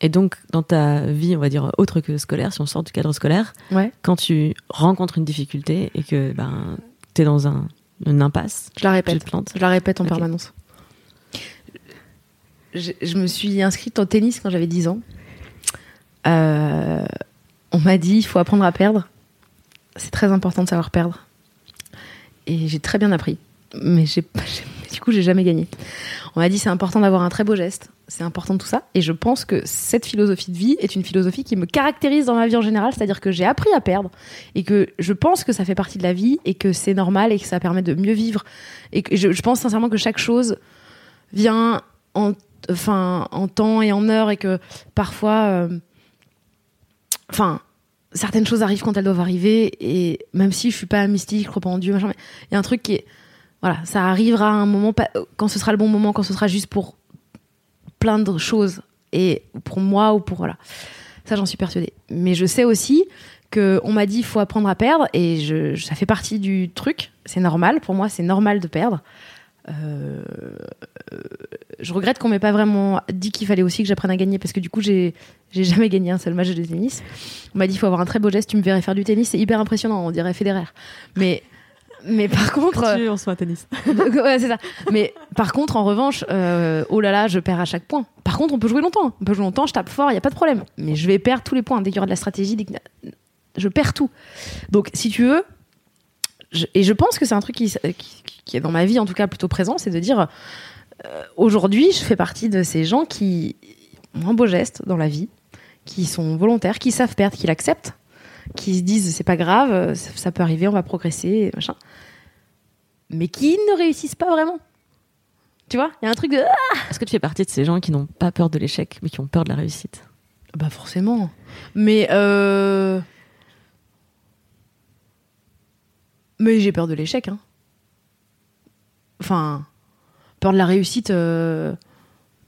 Et donc, dans ta vie, on va dire autre que scolaire, si on sort du cadre scolaire, quand tu rencontres une difficulté et que ben, tu es dans un, une impasse, je la répète. Je la répète en permanence. Je, me suis inscrite au tennis quand j'avais 10 ans. Euh, on m'a dit il faut apprendre à perdre. C'est très important de savoir perdre. Et j'ai très bien appris. Mais j'ai, [LAUGHS] du coup, j'ai jamais gagné. On m'a dit c'est important d'avoir un très beau geste, c'est important tout ça. Et je pense que cette philosophie de vie est une philosophie qui me caractérise dans ma vie en général, c'est-à-dire que j'ai appris à perdre et que je pense que ça fait partie de la vie et que c'est normal et que ça permet de mieux vivre. Et que je, pense sincèrement que chaque chose vient en, enfin, en temps et en heure et que parfois, euh, enfin, certaines choses arrivent quand elles doivent arriver et même si je suis pas mystique, je crois pas en Dieu, il y a un truc qui est voilà, ça arrivera à un moment, quand ce sera le bon moment, quand ce sera juste pour plein de choses. Et pour moi ou pour. Voilà. Ça, j'en suis persuadée. Mais je sais aussi que on m'a dit faut apprendre à perdre et ça fait partie du truc. C'est normal. Pour moi, c'est normal de perdre. Euh, je regrette qu'on m'ait pas vraiment dit qu'il fallait aussi que j'apprenne à gagner parce que du coup j'ai j'ai jamais gagné un seul match de tennis. On m'a dit il faut avoir un très beau geste, tu me verrais faire du tennis, c'est hyper impressionnant, on dirait Federer. Mais mais par contre, Tu en soit tennis. [LAUGHS] ouais, c'est ça. Mais par contre, en revanche, euh, oh là là, je perds à chaque point. Par contre, on peut jouer longtemps. On peut jouer longtemps, je tape fort, il y a pas de problème. Mais je vais perdre tous les points dès qu'il y aura de la stratégie. Dès que... Je perds tout. Donc, si tu veux, je- et je pense que c'est un truc qui, qui, qui est dans ma vie en tout cas plutôt présent, c'est de dire euh, aujourd'hui, je fais partie de ces gens qui ont un beau geste dans la vie, qui sont volontaires, qui savent perdre, qui l'acceptent, qui se disent c'est pas grave, ça, ça peut arriver, on va progresser, machin, mais qui ne réussissent pas vraiment. Tu vois, il y a un truc de ah Est-ce que tu fais partie de ces gens qui n'ont pas peur de l'échec, mais qui ont peur de la réussite? Bah forcément. Mais euh... mais j'ai peur de l'échec. Hein. Enfin, peur de la réussite, euh,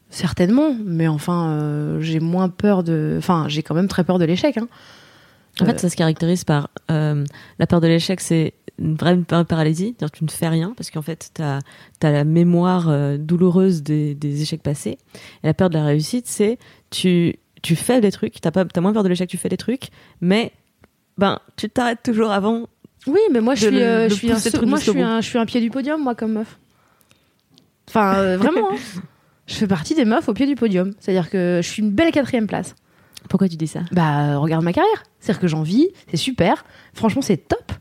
certainement. Mais enfin, euh, j'ai moins peur de. Enfin, j'ai quand même très peur de l'échec. Hein. En Euh. fait, ça se caractérise par euh, la peur de l'échec, c'est une vraie par- paralysie, c'est-à-dire que tu ne fais rien parce qu'en fait, tu as, la mémoire euh, douloureuse des, des échecs passés. Et la peur de la réussite, c'est tu, tu fais des trucs, tu as, moins peur de l'échec, tu fais des trucs, mais ben, tu t'arrêtes toujours avant. Oui, mais moi je suis, le- euh, de je suis, un, moi je suis un, je suis un pied du podium, moi comme meuf. Enfin, euh, vraiment. hein. [LAUGHS] Je fais partie des meufs au pied du podium. C'est-à-dire que je suis une belle quatrième place. Pourquoi tu dis ça? Bah, regarde ma carrière. C'est-à-dire que j'en vis, c'est super. Franchement, c'est top.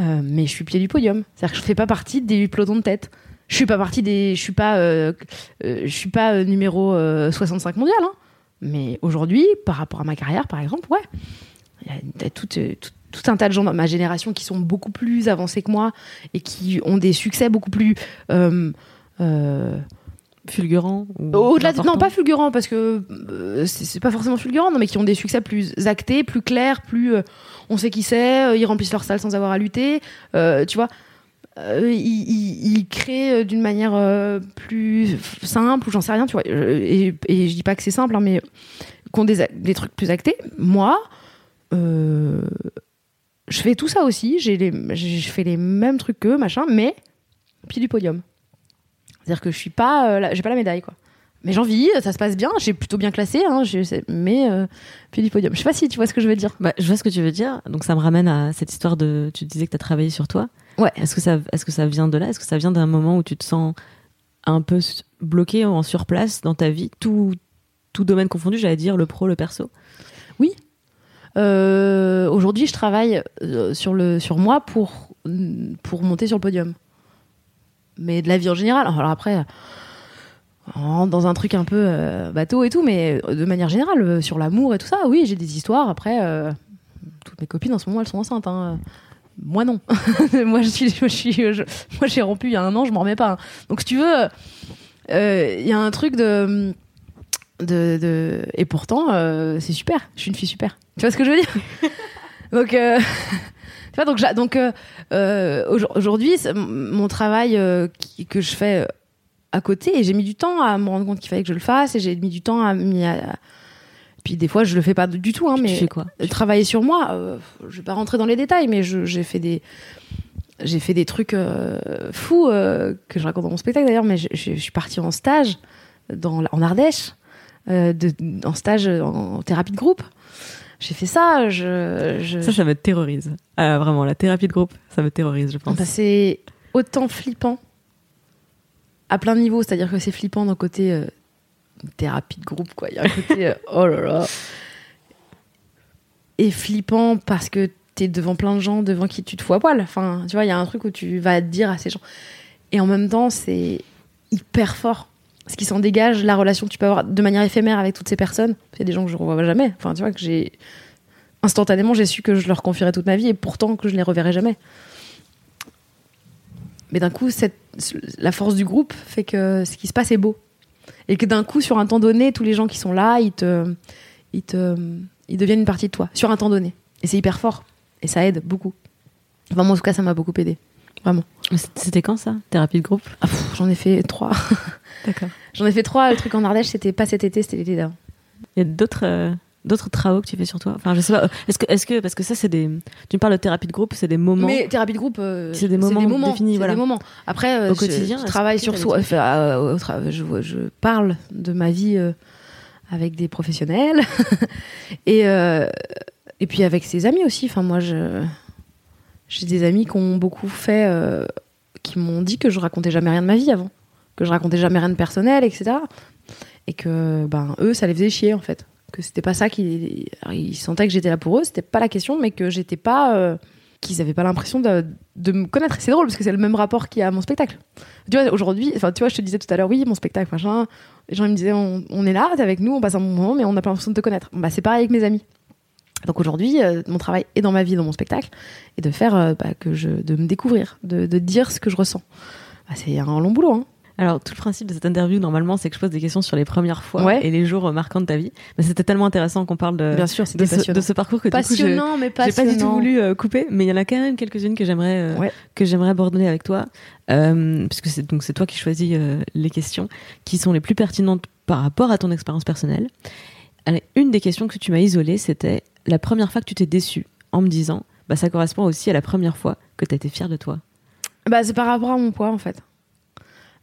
Euh, mais je suis pied du podium. C'est-à-dire que je fais pas partie des pelotons de tête. Je suis pas partie des. Je suis pas. euh, euh, numéro euh, 65 mondial. hein. Mais aujourd'hui, par rapport à ma carrière, par exemple, ouais. Il y a, tout- tout un tas de gens dans ma génération qui sont beaucoup plus avancés que moi et qui ont des succès beaucoup plus. Fulgurant ou au-delà de, non, pas fulgurant parce que euh, c'est pas forcément fulgurant, non, mais qui ont des succès plus actés, plus clairs, plus euh, on sait qui c'est, euh, ils remplissent leur salle sans avoir à lutter, tu vois. Ils, ils- ils créent d'une manière plus simple ou j'en sais rien, tu vois. Et, et je dis pas que c'est simple, hein, mais qu'on des, des trucs plus actés. Moi, je fais tout ça aussi. J'ai- je fais les mêmes trucs qu'eux, machin, mais pied du podium. C'est-à-dire que je suis pas, euh, la- j'ai pas la médaille, quoi. Mais j'en vis, ça se passe bien, j'ai plutôt bien classé, hein, je mais euh, pied du podium. Je sais pas si tu vois ce que je veux dire. Bah, je vois ce que tu veux dire. Donc ça me ramène à cette histoire de. Tu disais que tu as travaillé sur toi. Ouais. Est-ce que ça, est-ce que ça vient de là? Est-ce que ça vient d'un moment où tu te sens un peu bloqué en surplace dans ta vie, tout, tout domaine confondu, j'allais dire le pro, le perso? Euh, Aujourd'hui, je travaille euh, sur, le, sur moi pour, pour monter sur le podium. Mais de la vie en général. Alors après, on rentre dans un truc un peu euh, bateau et tout, mais de manière générale, euh, sur l'amour et tout ça, oui, j'ai des histoires. Après, euh, toutes mes copines en ce moment, elles sont enceintes. hein. Moi, non. [LAUGHS] moi, je suis, je suis, je- moi, j'ai rompu il y a un an, je m'en remets pas. hein. Donc, si tu veux, euh, il y a un truc de. De, de... Et pourtant, euh, c'est super. Je suis une fille super. Tu vois ce que je veux dire? [LAUGHS] Donc, euh, tu vois, donc, donc euh, euh, aujourd- aujourd'hui, mon travail euh, qui- que je fais à côté, et j'ai mis du temps à me rendre compte qu'il fallait que je le fasse, et j'ai mis du temps à Puis des fois, je le fais pas du tout, hein, Tu mais fais quoi? travailler sur moi. euh, je vais pas rentrer dans les détails, mais j'ai fait des j'ai fait des trucs euh, fous que je raconte dans mon spectacle d'ailleurs. Mais je, je- je suis partie en stage dans, en Ardèche, de, en stage en, thérapie de groupe. J'ai fait ça. Je, je, Ça, ça me terrorise. Ah, vraiment, la thérapie de groupe, ça me terrorise, je pense. bah, c'est autant flippant à plein de niveaux. C'est-à-dire que c'est flippant d'un côté euh, thérapie de groupe, quoi. Il y a un côté [LAUGHS] euh, oh là là. Et flippant parce que t'es devant plein de gens devant qui tu te fous à poil. Enfin, tu vois, il y a un truc où tu vas dire à ces gens. Et en même temps, c'est hyper fort. Ce qui s'en dégage, la relation que tu peux avoir de manière éphémère avec toutes ces personnes. C'est des gens que je revois jamais. Enfin, tu vois, que j'ai. Instantanément, j'ai su que je leur confierais toute ma vie et pourtant que je les reverrai jamais. Mais d'un coup, la force du groupe fait que ce qui se passe est beau. Et que d'un coup, sur un temps donné, tous les gens qui sont là, ils te, ils te, ils deviennent une partie de toi, sur un temps donné. Et c'est hyper fort. Et ça aide beaucoup. Enfin, en tout cas, ça m'a beaucoup aidé. Vraiment. C'était- quand ça Thérapie de groupe? Ah, J'en ai fait trois. [LAUGHS] D'accord. J'en ai fait trois. Le truc en Ardèche, c'était pas cet été, c'était l'été d'avant. Il y a d'autres euh, d'autres travaux que tu fais sur toi? Enfin, je sais pas. Est-ce que, est-ce que, parce que ça, c'est des. Tu me parles de thérapie de groupe, c'est des moments. Mais thérapie de groupe, euh, C'est des moments définis, c'est voilà. des moments. Après, euh, Au je- quotidien, je, travaille sur soi. des Enfin, euh, je, je parle de ma vie euh, avec des professionnels [LAUGHS] et euh, et puis avec ses amis aussi. Enfin, moi, je j'ai des amis qui ont beaucoup fait, euh, qui m'ont dit que je racontais jamais rien de ma vie avant, que je racontais jamais rien de personnel, etc. Et que ben eux, ça les faisait chier en fait. Que c'était pas ça qu'ils ils sentaient que j'étais là pour eux, c'était pas la question, mais que j'étais pas euh, qu'ils avaient pas l'impression de, me connaître. C'est drôle parce que c'est le même rapport qu'il y a à mon spectacle. Tu vois, aujourd'hui, enfin, tu vois, je te disais tout à l'heure, oui, mon spectacle, machin. Les gens me disaient, on, on est là, t'es avec nous, on passe un bon moment, mais on n'a pas l'impression de te connaître. Bah, c'est pareil avec mes amis. Donc aujourd'hui, euh, mon travail est dans ma vie, dans mon spectacle, et de faire euh, bah, que je, de me découvrir, de, de dire ce que je ressens. Bah, c'est un long boulot. Hein. Alors, tout le principe de cette interview, normalement, c'est que je pose des questions sur les premières fois Ouais. et les jours marquants de ta vie. Mais c'était tellement intéressant qu'on parle de, Bien sûr, de, ce, passionnant. de ce parcours que du coup, je- passionnant, mais j'ai passionnant. pas du tout voulu euh, couper, mais il y en a quand même quelques-unes que j'aimerais Ouais. que j'aimerais aborder avec toi, puisque c'est donc c'est toi qui choisis les questions qui sont les plus pertinentes par rapport à ton expérience personnelle. Une des questions que tu m'as isolée, c'était la première fois que tu t'es déçu en me disant, bah ça correspond aussi à la première fois que tu étais fière de toi. Bah, c'est par rapport à mon poids, en fait.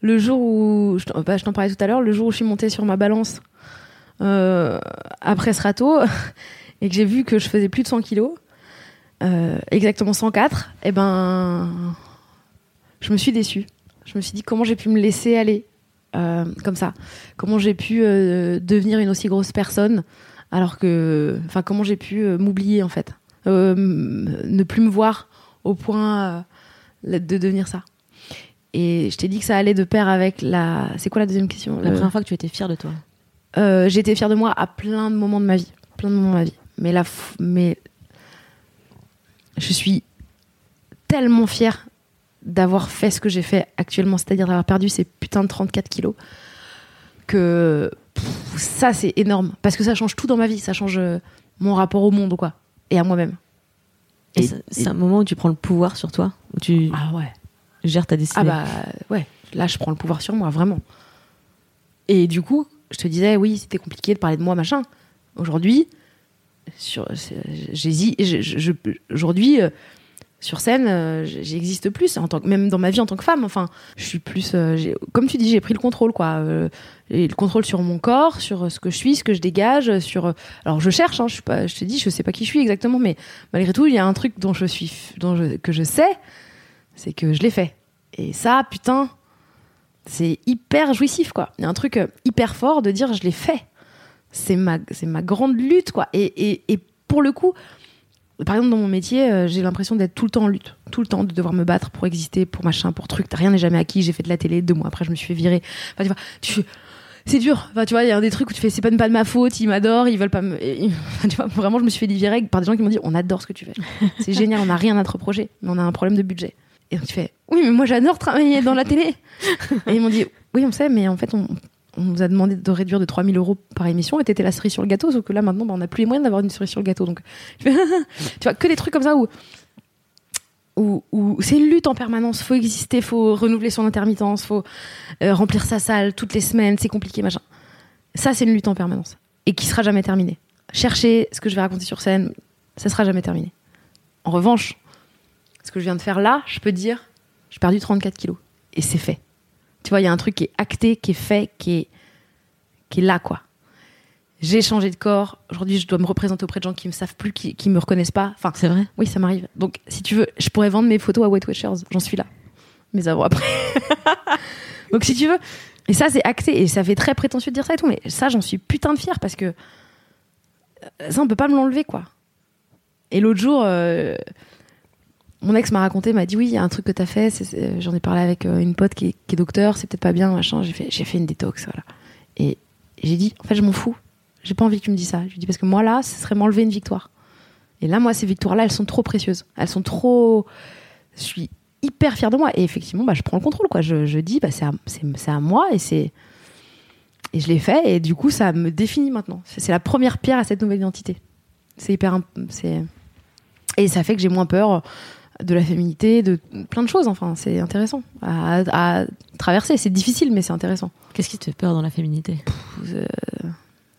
Le jour où, je t'en bah, parlais tout à l'heure, le jour où je suis montée sur ma balance euh, après ce râteau [LAUGHS] et que j'ai vu que je faisais plus de 100 kilos, euh, exactement 104, et ben, je me suis déçue. Je me suis dit comment j'ai pu me laisser aller? Euh, comme ça, comment j'ai pu euh, devenir une aussi grosse personne, alors que, enfin, comment j'ai pu euh, m'oublier en fait, ne plus me voir au point de devenir ça. Et je t'ai dit que ça allait de pair avec la. C'est quoi la deuxième question? La première fois que tu étais fière de toi. été fière de moi à plein de moments de ma vie. Plein de moments de ma vie. Mais f- mais je suis tellement fière d'avoir fait ce que j'ai fait actuellement, c'est-à-dire d'avoir perdu ces putains de 34 kilos, que pff, ça c'est énorme. Parce que ça change tout dans ma vie. Ça change euh, mon rapport au monde, quoi. Et à moi-même. Et, Et- c'est- un moment où tu prends le pouvoir sur toi, où tu Ah ouais. gères ta destinée. Ah bah ouais, là je prends le pouvoir sur moi, vraiment. Et du coup, je te disais, oui, c'était compliqué de parler de moi, machin. Aujourd'hui, j'hésite, aujourd'hui, euh, sur scène, euh, j'existe plus, en tant que, même dans ma vie en tant que femme. Enfin, je suis plus, euh, comme tu dis, j'ai pris le contrôle, quoi. Euh, le contrôle sur mon corps, sur ce que je suis, ce que je dégage, sur. alors je cherche, hein, je suis pas, je te dis, je sais pas qui je suis exactement, mais malgré tout, il y a un truc dont je suis, dont que je sais, c'est que je l'ai fait. Et ça, putain, c'est hyper jouissif, quoi. Il y a un truc hyper fort de dire je l'ai fait. C'est ma, c'est ma grande lutte, quoi. Et, et, et pour le coup, par exemple, dans mon métier, euh, j'ai l'impression d'être tout le temps en lutte. Tout le temps, de devoir me battre pour exister, pour machin, pour truc. Rien n'est jamais acquis. J'ai fait de la télé, deux mois après, je me suis fait virer. Enfin, tu vois, c'est dur. Enfin, tu vois, il y a des trucs où tu fais, c'est pas, de ma faute, ils m'adorent, ils veulent pas me. enfin, [LAUGHS] tu vois, vraiment, je me suis fait virer par des gens qui m'ont dit, on adore ce que tu fais. C'est génial, on n'a rien à te reprocher, mais on a un problème de budget. Et donc tu fais, oui, mais moi j'adore travailler dans la télé. Et ils m'ont dit, oui, on sait, mais en fait, on, on nous a demandé de réduire de 3000 euros par émission et t'étais la cerise sur le gâteau, sauf que là maintenant, bah, on n'a plus les moyens d'avoir une cerise sur le gâteau. Donc, [LAUGHS] tu vois, que des trucs comme ça où c'est une lutte en permanence. Faut exister, faut renouveler son intermittence, faut euh, remplir sa salle toutes les semaines, c'est compliqué, machin. Ça, c'est une lutte en permanence et qui sera jamais terminée. Chercher ce que je vais raconter sur scène, ça sera jamais terminé. En revanche, ce que je viens de faire là, je peux dire, j'ai perdu 34 kilos. Et c'est fait. Tu vois, il y a un truc qui est acté, qui est fait, qui est, qui est là, quoi. J'ai changé de corps. Aujourd'hui, je dois me représenter auprès de gens qui me savent plus, qui, qui me reconnaissent pas. Enfin, C'est vrai oui, ça m'arrive. Donc, si tu veux, je pourrais vendre mes photos à Weight Watchers. J'en suis là. Mais avant, après. [LAUGHS] Donc, si tu veux. Et ça, c'est acté. Et ça fait très prétentieux de dire ça et tout. Mais ça, j'en suis putain de fière parce que euh, ça, on peut pas me l'enlever, quoi. Et l'autre jour, euh, mon ex m'a raconté, m'a dit oui, il y a un truc que t'as fait. c'est- J'en ai parlé avec euh, une pote qui est, docteur. C'est peut-être pas bien, machin. J'ai fait, une détox, voilà. Et, j'ai dit, en fait, je m'en fous. J'ai pas envie que tu me dises ça. Je lui dis parce que moi, là, ce serait m'enlever une victoire. Et là, moi, ces victoires-là, elles sont trop précieuses. Elles sont trop. Je suis hyper fière de moi. Et effectivement, bah, je prends le contrôle. Quoi. Je, je dis, bah, c'est à, moi et c'est. Et je l'ai fait. Et du coup, ça me définit maintenant. C'est la première pierre à cette nouvelle identité. C'est hyper. Et ça fait que j'ai moins peur de la féminité, de plein de choses. Enfin, c'est intéressant à, à traverser. C'est difficile, mais c'est intéressant. Qu'est-ce qui te fait peur dans la féminité?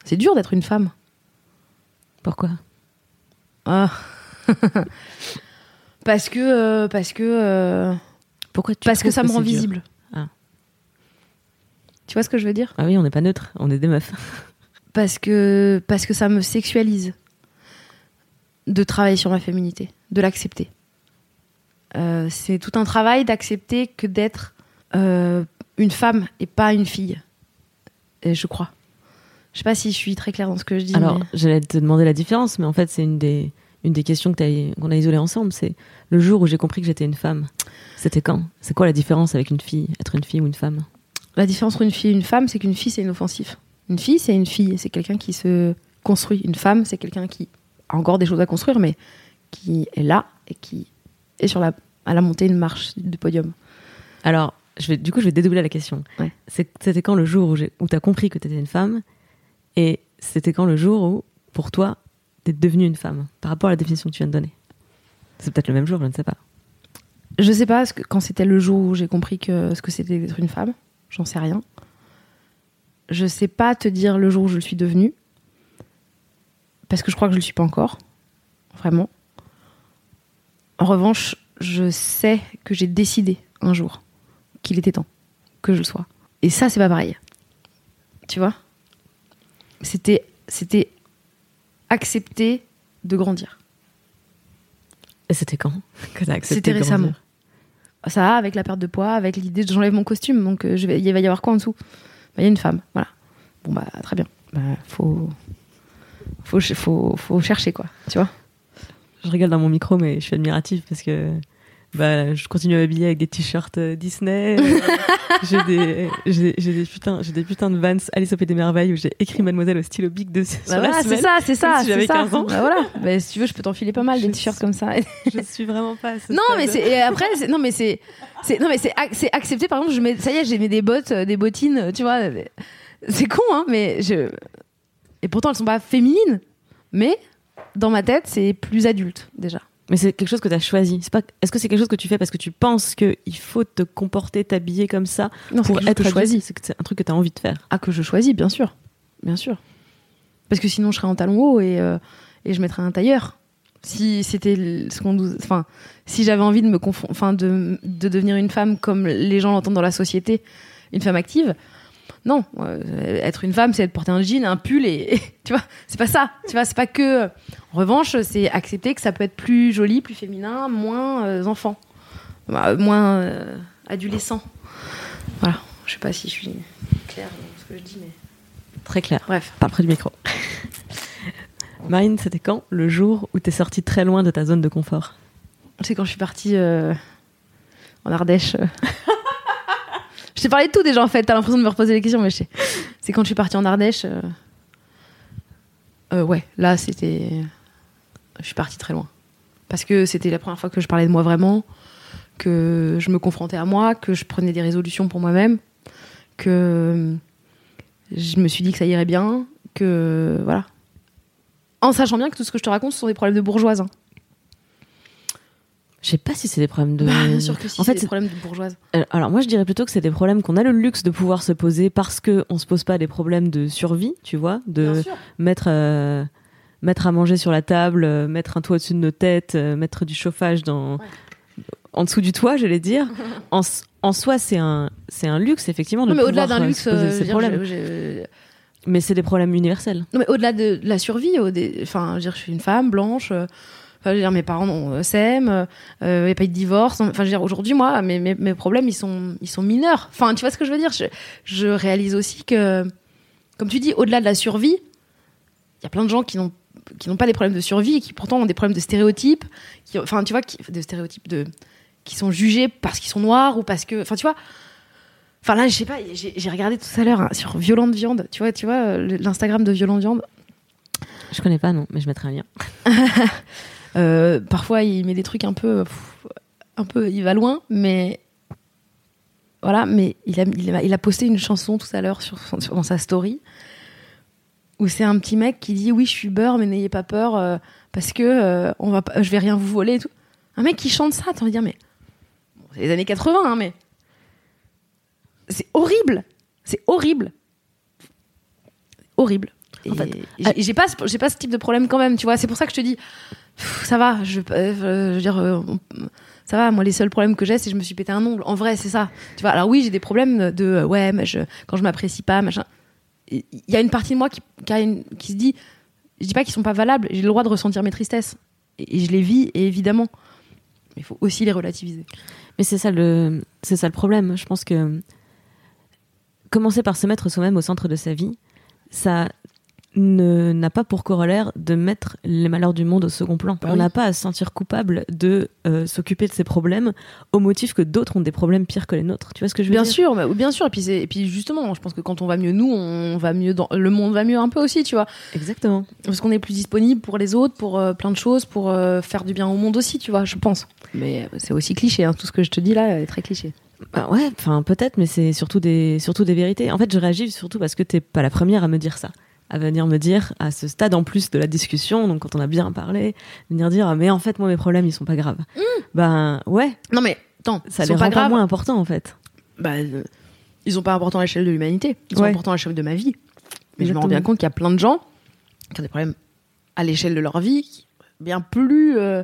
C'est dur d'être une femme. Pourquoi? Ah. [LAUGHS] parce que euh, parce que euh, Pourquoi tu parce que ça me rend visible. Ah. Tu vois ce que je veux dire? Ah oui, on n'est pas neutre, on est des meufs. [LAUGHS] Parce que parce que ça me sexualise de travailler sur ma féminité, de l'accepter. Euh, c'est tout un travail d'accepter que d'être euh, une femme et pas une fille. Et je crois. Je sais pas si je suis très claire dans ce que je dis. Alors, mais- j'allais te demander la différence, mais en fait, c'est une des, une des questions que qu'on a isolées ensemble. C'est le jour où j'ai compris que j'étais une femme. C'était quand? C'est quoi la différence avec une fille Être une fille ou une femme? La différence entre une fille et une femme, c'est qu'une fille, c'est inoffensif. Une fille, c'est une fille, c'est quelqu'un qui se construit. Une femme, c'est quelqu'un qui a encore des choses à construire, mais qui est là et qui est sur la, à la montée une marche de podium. Alors, je vais, du coup, je vais dédoubler la question. Ouais. C'était quand le jour où, où t'as compris que t'étais une femme Et c'était quand le jour où, pour toi, t'es devenue une femme Par rapport à la définition que tu viens de donner? C'est peut-être le même jour, je ne sais pas. Je sais pas que- quand c'était le jour où j'ai compris que ce que c'était d'être une femme. J'en sais rien. Je sais pas te dire le jour où je le suis devenue. Parce que je crois que je le suis pas encore. Vraiment. En revanche, je sais que j'ai décidé un jour qu'il était temps que je le sois. Et ça, c'est pas pareil. Tu vois? C'était c'était accepter de grandir. Et c'était quand que t'as accepté C'était récemment. Ça, avec la perte de poids, avec l'idée de j'enlève mon costume, donc euh, je vais, il va y avoir quoi en dessous? Bah, Il y a une femme, voilà. Bon bah très bien. Bah, faut, faut, faut, faut chercher quoi, tu vois? Je rigole dans mon micro, mais je suis admirative parce que bah, je continue à m'habiller avec des t-shirts euh, Disney. [LAUGHS] euh, j'ai des, j'ai, j'ai des putains, j'ai des putains de Vans Alice au Pays des Merveilles où j'ai écrit Mademoiselle au stylo dessus. Bah sur la voilà, c'est ça, c'est ça, si c'est j'avais ça. 15 ans. Bah voilà. Bah, si tu veux, je peux t'enfiler pas mal Je des t-shirts comme ça. [LAUGHS] Je suis vraiment pas. non, mais c'est et après, c'est- non mais c'est, c'est, non mais c'est, ac- c'est accepté. Par exemple, je mets, ça y est, j'ai mis des bottes, euh, des bottines, tu vois. C'est con, hein, mais je. Et pourtant, elles sont pas féminines, mais dans ma tête, c'est plus adulte déjà. Mais c'est quelque chose que tu as choisi. Est-ce que c'est quelque chose que tu fais parce que tu penses que il faut te comporter, t'habiller comme ça Non, pour être que choisis. C'est un truc que tu as envie de faire. Ah, que je choisis, bien sûr. Bien sûr. Parce que sinon, je serais en talon haut et, euh, et je mettrais un tailleur. Si c'était ce qu'on nous. Enfin, si j'avais envie de me enfin, de, de devenir une femme comme les gens l'entendent dans la société, une femme active. Non, euh, être une femme, c'est être porter un jean, un pull et, et- [LAUGHS] tu vois, c'est pas ça. Tu vois, c'est pas que. En revanche, c'est accepter que ça peut être plus joli, plus féminin, moins euh, enfant, Bah, moins euh, adolescent. Voilà. Je sais pas si je suis claire dans ce que je dis, mais. Très clair. Bref. Parle près du micro. [LAUGHS] Marine, c'était quand le jour où t'es sortie très loin de ta zone de confort? C'est quand je suis partie euh, en Ardèche. [LAUGHS] euh. je t'ai parlé de tout déjà en fait, t'as l'impression de me reposer les questions, mais je sais. C'est quand je suis partie en Ardèche. euh, euh, ouais, là c'était. Je suis partie très loin. Parce que c'était la première fois que je parlais de moi vraiment, que je me confrontais à moi, que je prenais des résolutions pour moi-même, que je me suis dit que ça irait bien, que. Voilà. En sachant bien que tout ce que je te raconte, ce sont des problèmes de bourgeoise. hein. Je sais pas si c'est des problèmes de. Bah, bien sûr que si, en c'est des problèmes de bourgeoise. Euh, Alors moi je dirais plutôt que c'est des problèmes qu'on a le luxe de pouvoir se poser parce que on se pose pas des problèmes de survie, tu vois, de mettre euh, mettre à manger sur la table, euh, mettre un toit au-dessus de nos têtes, euh, mettre du chauffage dans en dessous du toit, j'allais dire. [LAUGHS] en, en soi c'est un c'est un luxe effectivement de Non, mais au-delà pouvoir, d'un luxe, se poser ces problèmes. Mais c'est des problèmes universels. non, mais au-delà de la survie, au dé- enfin, je veux dire, je suis une femme blanche. Enfin, je veux dire, mes parents euh, s'aiment, il n'y a pas eu de divorce. Enfin, je veux dire, aujourd'hui, moi, mes, mes, mes problèmes, ils sont, ils sont mineurs. Enfin, tu vois ce que je veux dire? Je, je réalise aussi que, comme tu dis, au-delà de la survie, il y a plein de gens qui n'ont qui n'ont pas des problèmes de survie et qui pourtant ont des problèmes de stéréotypes. Qui, enfin, tu vois, qui, de stéréotypes de, qui sont jugés parce qu'ils sont noirs ou parce que, enfin, tu vois. Enfin là, je sais pas, j'ai regardé tout à l'heure hein, sur Violente Viande. Tu vois, tu vois l'Instagram de Violente Viande. Je connais pas non, mais je mettrai un lien. [LAUGHS] Euh, parfois, il met des trucs un peu, pff, un peu, il va loin, mais voilà. Mais il a, il a, il a posté une chanson tout à l'heure sur, dans sa story où c'est un petit mec qui dit oui, je suis beurre, mais n'ayez pas peur euh, parce que euh, on va, pas- je vais rien vous voler et tout. Un mec qui chante ça, t'as envie de dire mais bon, c'est les années 80, hein, mais c'est horrible, c'est horrible, horrible. Et, et j'ai pas, j'ai pas ce type de problème quand même, tu vois. C'est pour ça que je te dis, ça va. Je, euh, veux dire, euh, ça va. Moi, les seuls problèmes que j'ai, c'est que je me suis pété un ongle. En vrai, c'est ça. Tu vois. Alors oui, j'ai des problèmes de, euh, ouais, je, quand je m'apprécie pas, machin. Il y a une partie de moi qui, se dit, je dis pas qu'ils sont pas valables. J'ai le droit de ressentir mes tristesses et, je les vis, et évidemment. Mais il faut aussi les relativiser. Mais c'est ça le problème. Je pense que commencer par se mettre soi-même au centre de sa vie, ça n'a pas pour corollaire de mettre les malheurs du monde au second plan. Bah on n'a pas à se sentir coupable de euh, s'occuper de ses problèmes au motif que d'autres ont des problèmes pires que les nôtres. Tu vois ce que je veux bien dire? sûr, Bien sûr, et puis, et puis justement, je pense que quand on va mieux nous, on va mieux dans le monde va mieux un peu aussi, tu vois. Exactement. Parce qu'on est plus disponible pour les autres, pour euh, plein de choses, pour euh, faire du bien au monde aussi, tu vois, je pense. Mais c'est aussi cliché, hein. tout ce que je te dis là est très cliché. Bah ouais, enfin peut-être, mais c'est surtout des, surtout des vérités. En fait, je réagis surtout parce que t'es pas la première à me dire ça à venir me dire à ce stade en plus de la discussion, donc quand on a bien parlé, venir dire mais en fait moi mes problèmes ils sont pas graves. Mmh. Ben ouais. Non mais attends, ça les rend pas moins importants en fait. Bah ils sont pas importants à l'échelle de l'humanité, ils sont importants à l'échelle de ma vie. Mais je me rends bien compte qu'il y a plein de gens qui ont des problèmes à l'échelle de leur vie bien plus euh,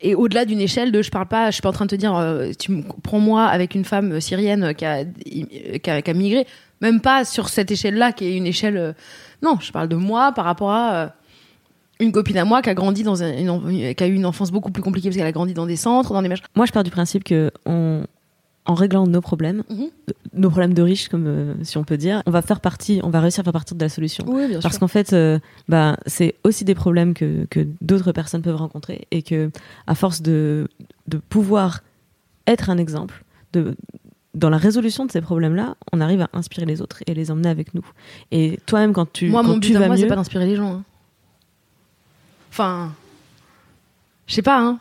et au-delà d'une échelle de je parle pas je suis pas en train de te dire euh, tu prends moi avec une femme syrienne qui a, qui a, qui a migré même pas sur cette échelle-là, qui est une échelle. Euh, non, je parle de moi par rapport à euh, une copine à moi qui a grandi dans un, une, qui a eu une enfance beaucoup plus compliquée parce qu'elle a grandi dans des centres, dans des machins. Moi, je pars du principe que on, en réglant nos problèmes, mhm. nos problèmes de riches, comme euh, si on peut dire, on va faire partie, on va réussir à faire partie de la solution. Oui, bien Parce qu'en fait, bah, c'est aussi des problèmes que, que d'autres personnes peuvent rencontrer et que, à force de, de pouvoir être un exemple, de, dans la résolution de ces problèmes-là, on arrive à inspirer les autres et les emmener avec nous. Et toi-même, quand tu moi, quand mon but tu moi, c'est pas d'inspirer les gens. Hein. Enfin, je sais pas. Hein.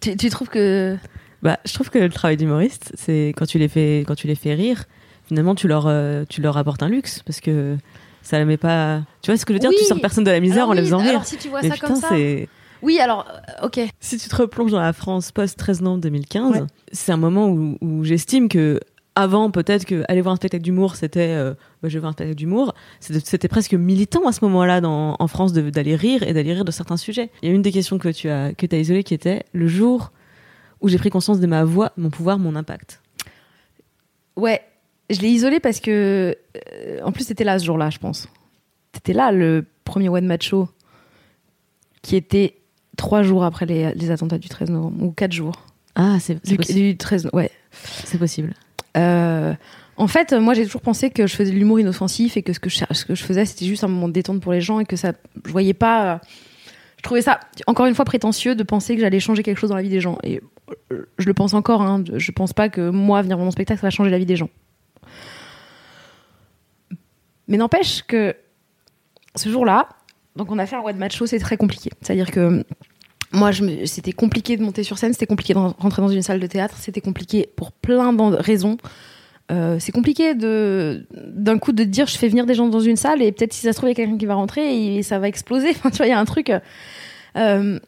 Tu, tu, trouves que Bah, je trouve que le travail d'humoriste, c'est quand tu les fais, quand tu les fais rire, finalement, tu leur, euh, tu leur apportes un luxe parce que ça la met pas. Tu vois ce que je veux dire? Tu sors personne de la misère en les faisant rire. Alors, si tu vois ça putain, comme ça. Oui, alors, euh, ok. Si tu te replonges dans la France post-13 novembre 2015, c'est un moment où, où j'estime que avant, peut-être que aller voir un spectacle d'humour, c'était euh, bah, je vais voir un spectacle d'humour. C'était presque militant à ce moment-là en France d'aller rire et d'aller rire de certains sujets. Il y a une des questions que tu as, que as isolées qui était le jour où j'ai pris conscience de ma voix, mon pouvoir, mon impact. Ouais, je l'ai isolé parce que, euh, en plus, c'était là ce jour-là, je pense. C'était là le premier One Match Show qui était trois jours après les, attentats du 13 novembre, ou quatre jours. Ah, c'est du, 13 ouais. C'est possible. Euh, en fait, moi, j'ai toujours pensé que je faisais de l'humour inoffensif et que ce que je, ce que je faisais, c'était juste un moment de détente pour les gens et que ça, je voyais pas. Euh, je trouvais ça, encore une fois, prétentieux de penser que j'allais changer quelque chose dans la vie des gens. Et euh, je le pense encore. Hein, je pense pas que moi, venir voir mon spectacle, ça va changer la vie des gens. Mais n'empêche que ce jour-là, donc on a fait un de match show, c'est très compliqué. C'est-à-dire que moi, c'était compliqué de monter sur scène, c'était compliqué de rentrer dans une salle de théâtre, c'était compliqué pour plein de raisons. Euh, c'est compliqué de d'un coup de dire je fais venir des gens dans une salle et peut-être si ça se trouve il y a quelqu'un qui va rentrer et ça va exploser. [LAUGHS] Enfin, tu vois, il y a un truc. Euh,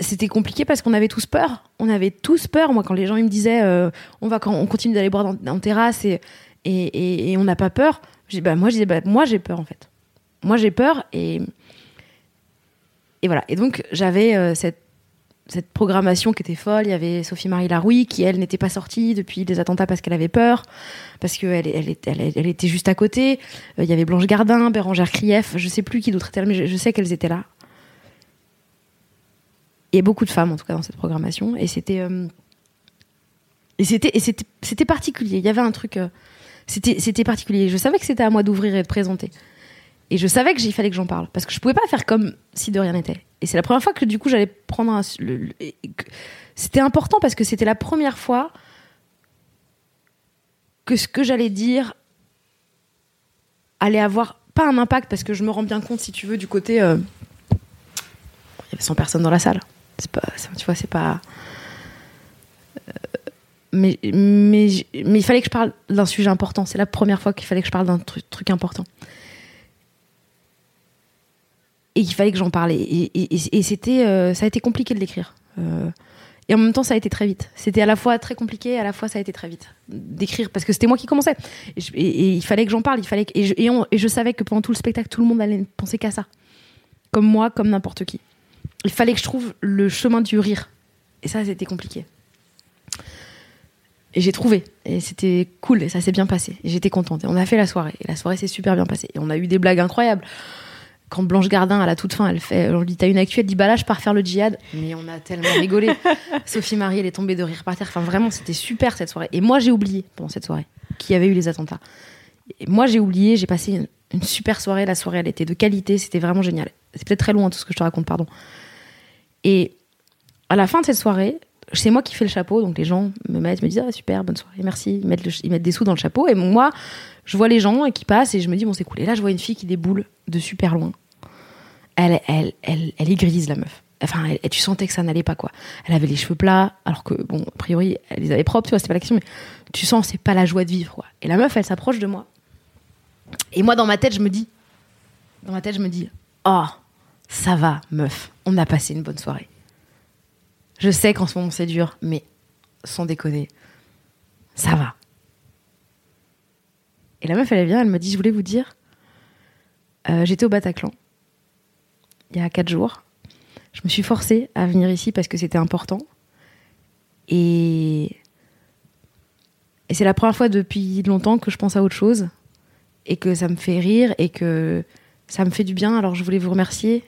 c'était compliqué parce qu'on avait tous peur. On avait tous peur. Moi, quand les gens ils me disaient euh, on va quand on continue d'aller boire dans, terrasse et et, on n'a pas peur, bah, moi bah, moi j'ai peur en fait moi j'ai peur et voilà. Et donc j'avais euh, cette programmation qui était folle. Il y avait Sophie Marie Laroui qui elle n'était pas sortie depuis les attentats parce qu'elle avait peur, parce qu'elle elle, elle, elle, était juste à côté. Euh, il y avait Blanche Gardin, Bérangère Krief, je sais plus qui d'autre était là, mais je, sais qu'elles étaient là. Il y a beaucoup de femmes en tout cas dans cette programmation et c'était euh, et c'était particulier. Il y avait un truc c'était particulier. Je savais que c'était à moi d'ouvrir et de présenter. Et je savais que il fallait que j'en parle parce que je pouvais pas faire comme si de rien n'était. Et c'est la première fois que du coup j'allais prendre un. C'était important parce que c'était la première fois que ce que j'allais dire allait avoir pas un impact parce que je me rends bien compte si tu veux du côté. Euh, il y avait 100 personnes dans la salle. C'est pas, tu vois, c'est pas. Euh, mais, mais, mais il fallait que je parle d'un sujet important. C'est la première fois qu'il fallait que je parle d'un truc, truc important et il fallait que j'en parle. Et, c'était, euh, ça a été compliqué de l'écrire. Euh, Et en même temps, ça a été très vite. C'était à la fois très compliqué, à la fois ça a été très vite d'écrire parce que c'était moi qui commençais. Et, il fallait que j'en parle, il fallait que, et, je, et, je savais que pendant tout le spectacle, tout le monde allait penser qu'à ça, comme moi, comme n'importe qui. Il fallait que je trouve le chemin du rire. Et ça, c'était compliqué. Et j'ai trouvé. Et c'était cool. Et ça s'est bien passé. Et j'étais contente. Et on a fait la soirée. Et la soirée s'est super bien passée. Et on a eu des blagues incroyables quand Blanche Gardin, à la toute fin, elle fait, on lui dit t'as une actuelle, elle dit bah là je pars faire le djihad. Mais on a tellement [LAUGHS] rigolé. Sophie Marie, elle est tombée de rire par terre. Enfin vraiment, c'était super cette soirée. Et moi j'ai oublié pendant cette soirée qu'il y avait eu les attentats. Et moi j'ai oublié, j'ai passé une, super soirée. La soirée elle était de qualité, c'était vraiment génial. C'est peut-être très loin tout ce que je te raconte, pardon. Et à la fin de cette soirée, c'est moi qui fais le chapeau, donc les gens me mettent, me disent ah super, bonne soirée, merci, ils mettent, ils mettent des sous dans le chapeau. Et moi, je vois les gens qui passent et je me dis bon c'est cool. Et là je vois une fille qui déboule de super loin. Elle, elle, elle, elle est grise la meuf. Enfin, tu sentais que ça n'allait pas quoi. Elle avait les cheveux plats, alors que bon, a priori, elle les avait propres, tu vois, c'était pas la question, mais tu sens c'est pas la joie de vivre quoi. Et la meuf, elle s'approche de moi. Et moi dans ma tête, je me dis, dans ma tête, je me dis, oh, ça va, meuf, on a passé une bonne soirée. Je sais qu'en ce moment c'est dur, mais sans déconner, ça va. Et la meuf, elle vient, elle me dit, je voulais vous dire, euh, j'étais au Bataclan, il y a quatre jours. Je me suis forcée à venir ici parce que c'était important. Et, et c'est la première fois depuis longtemps que je pense à autre chose et que ça me fait rire et que ça me fait du bien. Alors je voulais vous remercier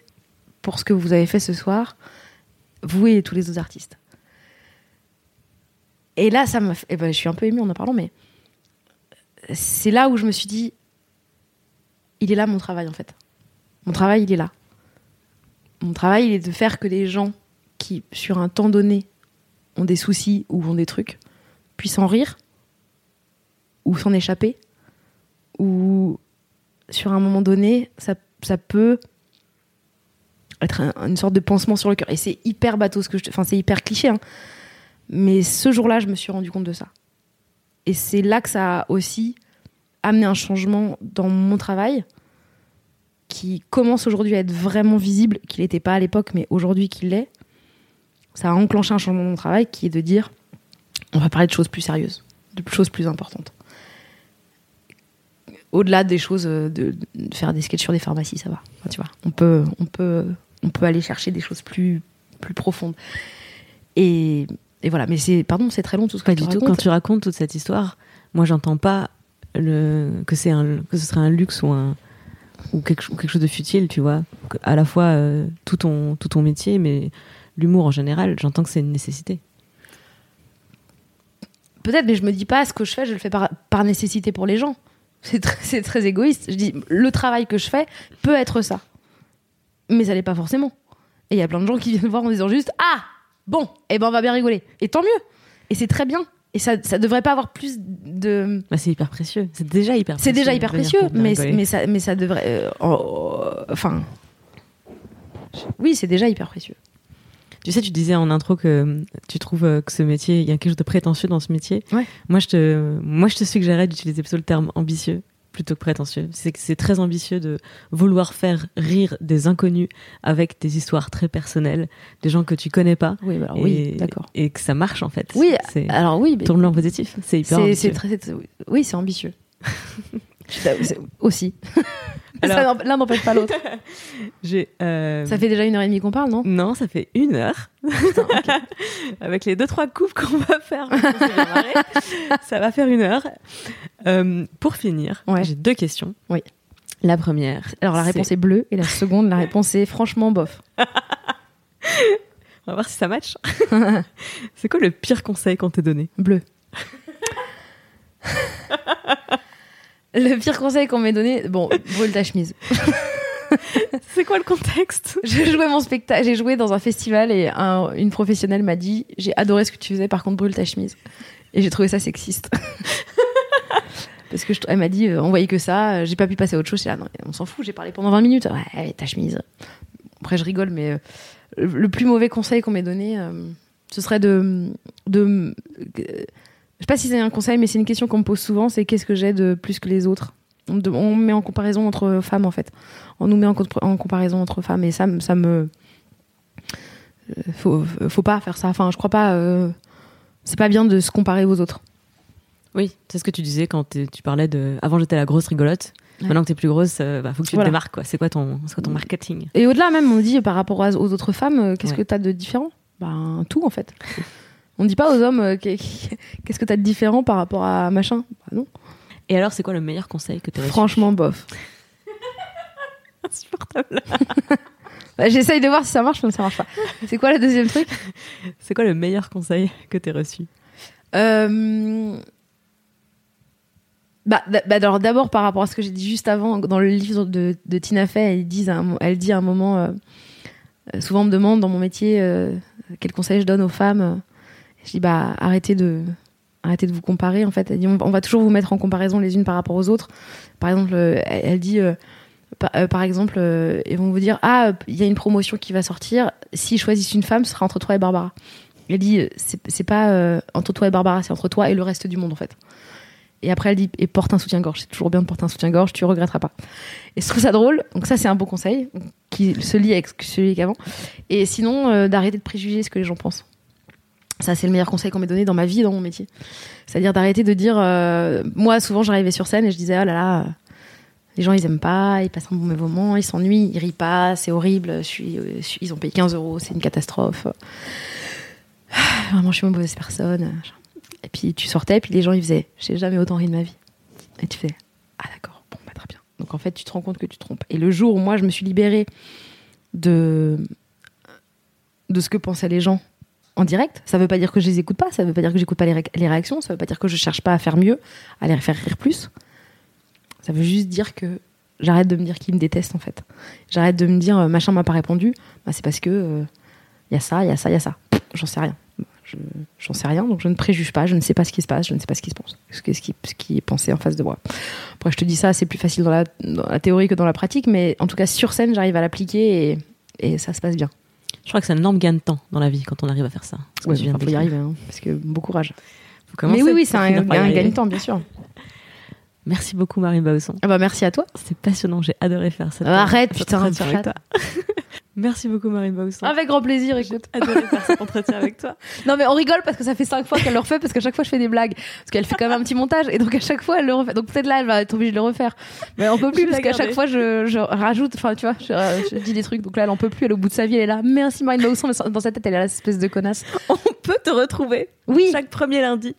pour ce que vous avez fait ce soir, vous et tous les autres artistes. Et là, ça me, eh ben, je suis un peu émue en en parlant, mais c'est là où je me suis dit, il est là mon travail en fait. Mon travail, il est là. Mon travail, il est de faire que les gens qui, sur un temps donné, ont des soucis ou ont des trucs, puissent en rire, ou s'en échapper, ou sur un moment donné, ça, peut être une sorte de pansement sur le cœur. Et c'est hyper bateau ce que je. Enfin, c'est hyper cliché, hein. Mais ce jour-là, je me suis rendu compte de ça. Et c'est là que ça a aussi amené un changement dans mon travail qui commence aujourd'hui à être vraiment visible, qu'il n'était pas à l'époque, mais aujourd'hui qu'il l'est. Ça a enclenché un changement dans mon travail qui est de dire on va parler de choses plus sérieuses, de choses plus importantes. Au-delà des choses euh, de, faire des sketchs sur des pharmacies, ça va. tu vois, on peut, on peut, on peut aller chercher des choses plus, plus profondes. Et et voilà, mais c'est pardon, c'est très long tout ce que pas du tout. Quand tu racontes toute cette histoire, moi j'entends pas le que c'est un que ce serait un luxe ou un ou quelque, quelque chose de futile, tu vois. À la fois euh, tout ton tout ton métier, mais l'humour en général, j'entends que c'est une nécessité. Peut-être, mais je me dis pas ce que je fais, je le fais par, par nécessité pour les gens. C'est très, très égoïste. Je dis le travail que je fais peut être ça, mais ça n'est pas forcément. Et il y a plein de gens qui viennent voir en disant juste ah Bon, et eh ben on va bien rigoler. Et tant mieux. Et c'est très bien. Et ça, ça devrait pas avoir plus de. Bah, c'est hyper précieux. C'est déjà hyper précieux. C'est déjà hyper précieux, mais, mais, ça, mais ça devrait. Euh, enfin. Oui, c'est déjà hyper précieux. Tu sais, tu disais en intro que tu trouves euh, que ce métier, il y a quelque chose de prétentieux dans ce métier. Ouais. Moi, je te, moi, je te suggérerais d'utiliser plutôt le terme ambitieux plutôt que prétentieux. C'est que c'est très ambitieux de vouloir faire rire des inconnus avec des histoires très personnelles, des gens que tu connais pas. Oui, bah oui, d'accord. Et que ça marche en fait. Oui, alors oui. Tourne-le en positif. C'est hyper ambitieux. Très, oui, c'est ambitieux. [LAUGHS] aussi. L'un n'empêche pas l'autre. [LAUGHS] Euh, ça fait déjà une heure et demie qu'on parle, non? Non, ça fait une heure. [LAUGHS] Avec les deux trois coupes qu'on va faire, [LAUGHS] ça va faire une heure. Euh, pour finir, j'ai deux questions. Oui. La première. Alors la réponse est... bleue et la seconde, la réponse est franchement bof. On va voir si ça match. C'est quoi le pire conseil qu'on t'ait donné? Bleu. Le pire conseil qu'on m'ait donné, bon, brûle ta chemise. [LAUGHS] C'est quoi le contexte? J'ai joué mon spectacle, j'ai joué dans un festival et une professionnelle m'a dit j'ai adoré ce que tu faisais, par contre brûle ta chemise. Et j'ai trouvé ça sexiste. [LAUGHS] Parce que je, elle m'a dit euh, on voyait que ça, j'ai pas pu passer à autre chose. Là, non, on s'en fout, j'ai parlé pendant 20 minutes. Ouais, ta chemise. Après je rigole, mais euh, le plus mauvais conseil qu'on m'ait donné, euh, ce serait de, de je sais pas si c'est un conseil, mais c'est une question qu'on me pose souvent, c'est qu'est-ce que j'ai de plus que les autres? On, met en comparaison entre femmes, en fait. On nous met en, comparaison entre femmes, et ça, ça me... faut, faut pas faire ça. Enfin, je crois pas. euh, c'est pas bien de se comparer aux autres. Oui, c'est ce que tu disais quand tu parlais de. Avant, j'étais la grosse rigolote. Ouais. Maintenant que t'es plus grosse, euh, bah, faut que tu Voilà. te démarques. quoi. C'est quoi ton, c'est quoi ton marketing? Et au-delà même, on dit par rapport aux autres femmes, euh, qu'est-ce Ouais. que t'as de différent? Ben tout en fait. [LAUGHS] on dit pas aux hommes euh, qu'est- [LAUGHS] qu'est-ce que t'as de différent par rapport à machin? Bah, non. Et alors, c'est quoi le meilleur conseil que tu reçu Franchement, bof. [LAUGHS] insupportable. [LAUGHS] Bah, J'essaye de voir si ça marche, mais ça marche pas. C'est quoi le deuxième truc? C'est quoi le meilleur conseil que t'aies reçu? Euh, Bah, bah, d'abord par rapport à ce que j'ai dit juste avant dans le livre de, de Tina Fey, elle dit à un, mo- elle dit à un moment, euh, euh, souvent on me demande dans mon métier euh, quel conseil je donne aux femmes. Je dis bah arrêtez de arrêtez de vous comparer en fait. Elle dit on, va toujours vous mettre en comparaison les unes par rapport aux autres. Par exemple, euh, elle, dit euh, euh, par exemple, ils vont vous dire ah il y a une promotion qui va sortir. S'ils choisissent une femme, ce sera entre toi et Barbara. Elle dit, c'est pas entre toi et Barbara, c'est entre toi et le reste du monde, en fait. Et après, elle dit, et porte un soutien-gorge. C'est toujours bien de porter un soutien-gorge, tu regretteras pas. Et je trouve ça drôle. Donc, ça, c'est un bon conseil qui se lie avec celui qu'avant. Et sinon, d'arrêter de préjuger ce que les gens pensent. Ça, c'est le meilleur conseil qu'on m'ait donné dans ma vie, dans mon métier. C'est-à-dire d'arrêter de dire. euh, moi, souvent, j'arrivais sur scène et je disais, oh là là, euh, les gens, ils aiment pas, ils passent un bon moment, ils s'ennuient, ils rient pas, c'est horrible, euh, ils ont payé 15 euros, c'est une catastrophe. [SIGHS] Vraiment, je suis une mauvaise personne. Et puis tu sortais, puis les gens ils faisaient J'ai jamais autant ri de ma vie. Et tu fais Ah d'accord, bon, bah, très bien. Donc en fait, tu te rends compte que tu trompes. Et le jour où moi je me suis libérée de, de ce que pensaient les gens en direct, ça veut pas dire que je les écoute pas, ça veut pas dire que j'écoute pas les, les réactions, ça veut pas dire que je cherche pas à faire mieux, à les faire rire plus. Ça veut juste dire que j'arrête de me dire qu'ils me détestent en fait. J'arrête de me dire euh, machin m'a pas répondu, bah, c'est parce que il y a ça, il y a ça, il y a ça. J'en sais rien. Je- J'en sais rien, donc je ne préjuge pas, je ne sais pas ce qui se passe, je ne sais pas ce qui se pense, ce qui, est pensé en face de moi. Après, je te dis ça, c'est plus facile dans la, théorie que dans la pratique, mais en tout cas, sur scène, j'arrive à l'appliquer et ça se passe bien. Je crois que c'est un énorme gain de temps dans la vie quand on arrive à faire ça. Que Ouais, faut y arriver, hein, parce que bon courage. Faut Mais oui, oui, c'est un, gain de temps, bien sûr. [LAUGHS] Merci beaucoup, Marine Bausson. Ah bah, merci à toi. C'est passionnant, j'ai adoré faire cette Arrête, cet putain, toi. [LAUGHS] Merci beaucoup, Marine Bausson. Avec grand plaisir, écoute. adoré [LAUGHS] faire cet entretien avec toi. Non mais on rigole parce que ça fait cinq fois qu'elle le refait parce qu'à chaque fois je fais des blagues parce qu'elle fait quand même un petit montage et donc à chaque fois elle le refait donc peut-être là elle va être obligée de le refaire mais on peut plus Je parce qu'à chaque fois je, je rajoute enfin tu vois je, je dis des trucs donc là elle en peut plus elle est au bout de sa vie elle est là merci Marine Bausson mais dans sa tête elle est là cette espèce de connasse [LAUGHS] On peut te retrouver oui chaque premier lundi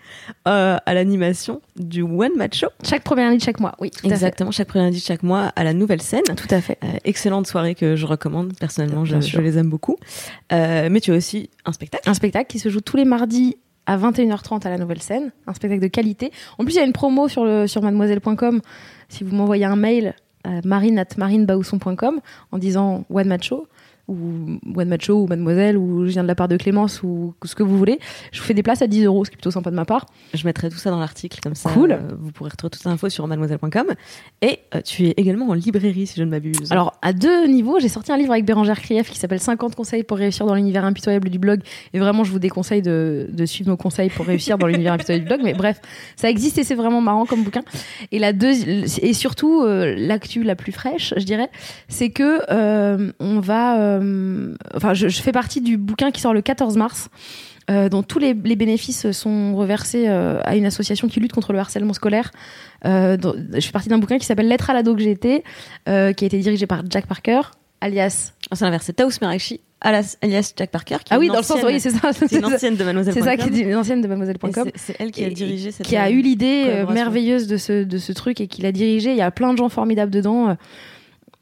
euh, à l'animation du One Match Show. chaque première ligne de chaque mois oui Exactement, chaque premier lundi de chaque mois à la nouvelle scène. tout à fait Euh, excellente soirée que je recommande personnellement, je, les aime beaucoup. Euh, mais tu as aussi un spectacle. un spectacle qui se joue tous les mardis à 21h30 à la nouvelle scène, un spectacle de qualité. En plus, il y a une promo sur, le, sur mademoiselle.com. Si vous m'envoyez un mail à marine.marinebausson.com en disant One Match Show, ou One Match Show, ou Mademoiselle, ou je viens de la part de Clémence, ou ce que vous voulez, je vous fais des places à 10 euros, ce qui est plutôt sympa de ma part. Je mettrai tout ça dans l'article, comme ça Cool. euh, vous pourrez retrouver toutes les infos sur mademoiselle.com. Et euh, tu es également en librairie, si je ne m'abuse. Alors, à deux niveaux, j'ai sorti un livre avec Bérangère Krief qui s'appelle 50 conseils pour réussir dans l'univers impitoyable du blog. Et vraiment, je vous déconseille de, de suivre nos conseils pour réussir dans l'univers impitoyable du blog. Mais bref, ça existe et c'est vraiment marrant comme bouquin. Et la deux, et surtout, euh, l'actu la plus fraîche, je dirais, c'est que euh, on va, enfin, je, je fais partie du bouquin qui sort le 14 mars. euh, dont tous les, les bénéfices sont reversés euh, à une association qui lutte contre le harcèlement scolaire. Euh, dont- je fais partie d'un bouquin qui s'appelle Lettre à l'ado que j'étais, euh, qui a été dirigé par Jack Parker, alias. Ah, c'est l'inverse, c'est Taous Merachi, alias Jack Parker. Qui Ah oui, dans le sens, oui, c'est ça. C'est une ancienne de mademoiselle. C'est ça qui est une ancienne de mademoiselle.com. C'est elle qui a Et- dirigé cette. qui a eu l'idée euh, merveilleuse de ce, de ce truc et qui l'a dirigé. Il y a plein de gens formidables dedans.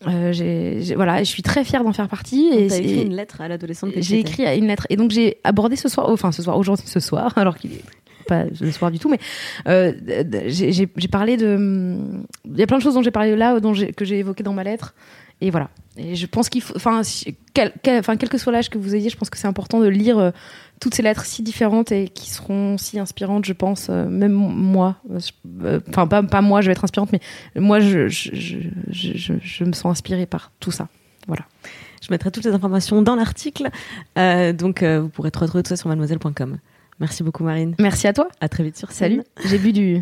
Euh, voilà, je suis très fière d'en faire partie. Et, T'as écrit une lettre à l'adolescente que j'ai écrit une lettre. Et donc j'ai abordé ce soir, enfin ce soir, aujourd'hui, ce soir, [LAUGHS] alors qu'il est pas le soir du tout, mais euh, j'ai parlé de. Il y a plein de choses dont j'ai parlé là, dont que j'ai évoquées dans ma lettre. Et voilà. Et je pense qu'il faut. Enfin, quel, quel- quel que soit l'âge que vous ayez, je pense que c'est important de lire euh, toutes ces lettres si différentes et qui seront si inspirantes, je pense. euh, même moi. euh, euh, Enfin, pas, pas moi, je vais être inspirante, mais moi, je, je, je, je, je- je me sens inspirée par tout ça. Voilà. Je mettrai toutes les informations dans l'article. Euh, donc, vous pourrez te retrouver tout ça sur mademoiselle.com. Merci beaucoup, Marine. Merci à toi. À très vite sur scène. Salut. J'ai bu du.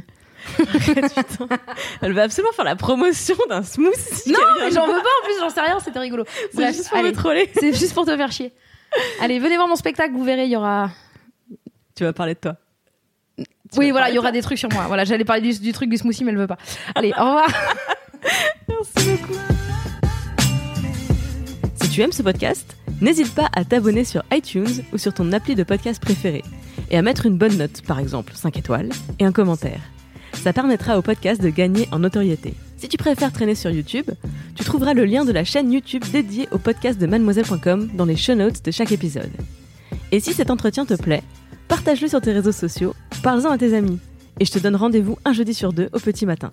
[LAUGHS] Elle va absolument faire la promotion d'un smoothie. Non, mais j'en veux pas en plus, j'en sais rien, c'était rigolo. C'est juste pour allez. me troller. C'est juste pour te faire chier. [LAUGHS] Allez, venez voir mon spectacle, vous verrez, il y aura. Tu vas parler de toi. oui, voilà, il y aura des trucs sur moi. Voilà, j'allais parler du, du, truc du smoothie, mais elle veut pas. Allez, au revoir. [LAUGHS] Merci beaucoup. Si tu aimes ce podcast, n'hésite pas à t'abonner sur iTunes ou sur ton appli de podcast préféré et à mettre une bonne note, par exemple 5 étoiles, et un commentaire. Ça permettra au podcast de gagner en notoriété. Si tu préfères traîner sur YouTube, tu trouveras le lien de la chaîne YouTube dédiée au podcast de mademoiselle.com dans les show notes de chaque épisode. Et si cet entretien te plaît, partage-le sur tes réseaux sociaux, parle-en à tes amis, et je te donne rendez-vous un jeudi sur deux au petit matin.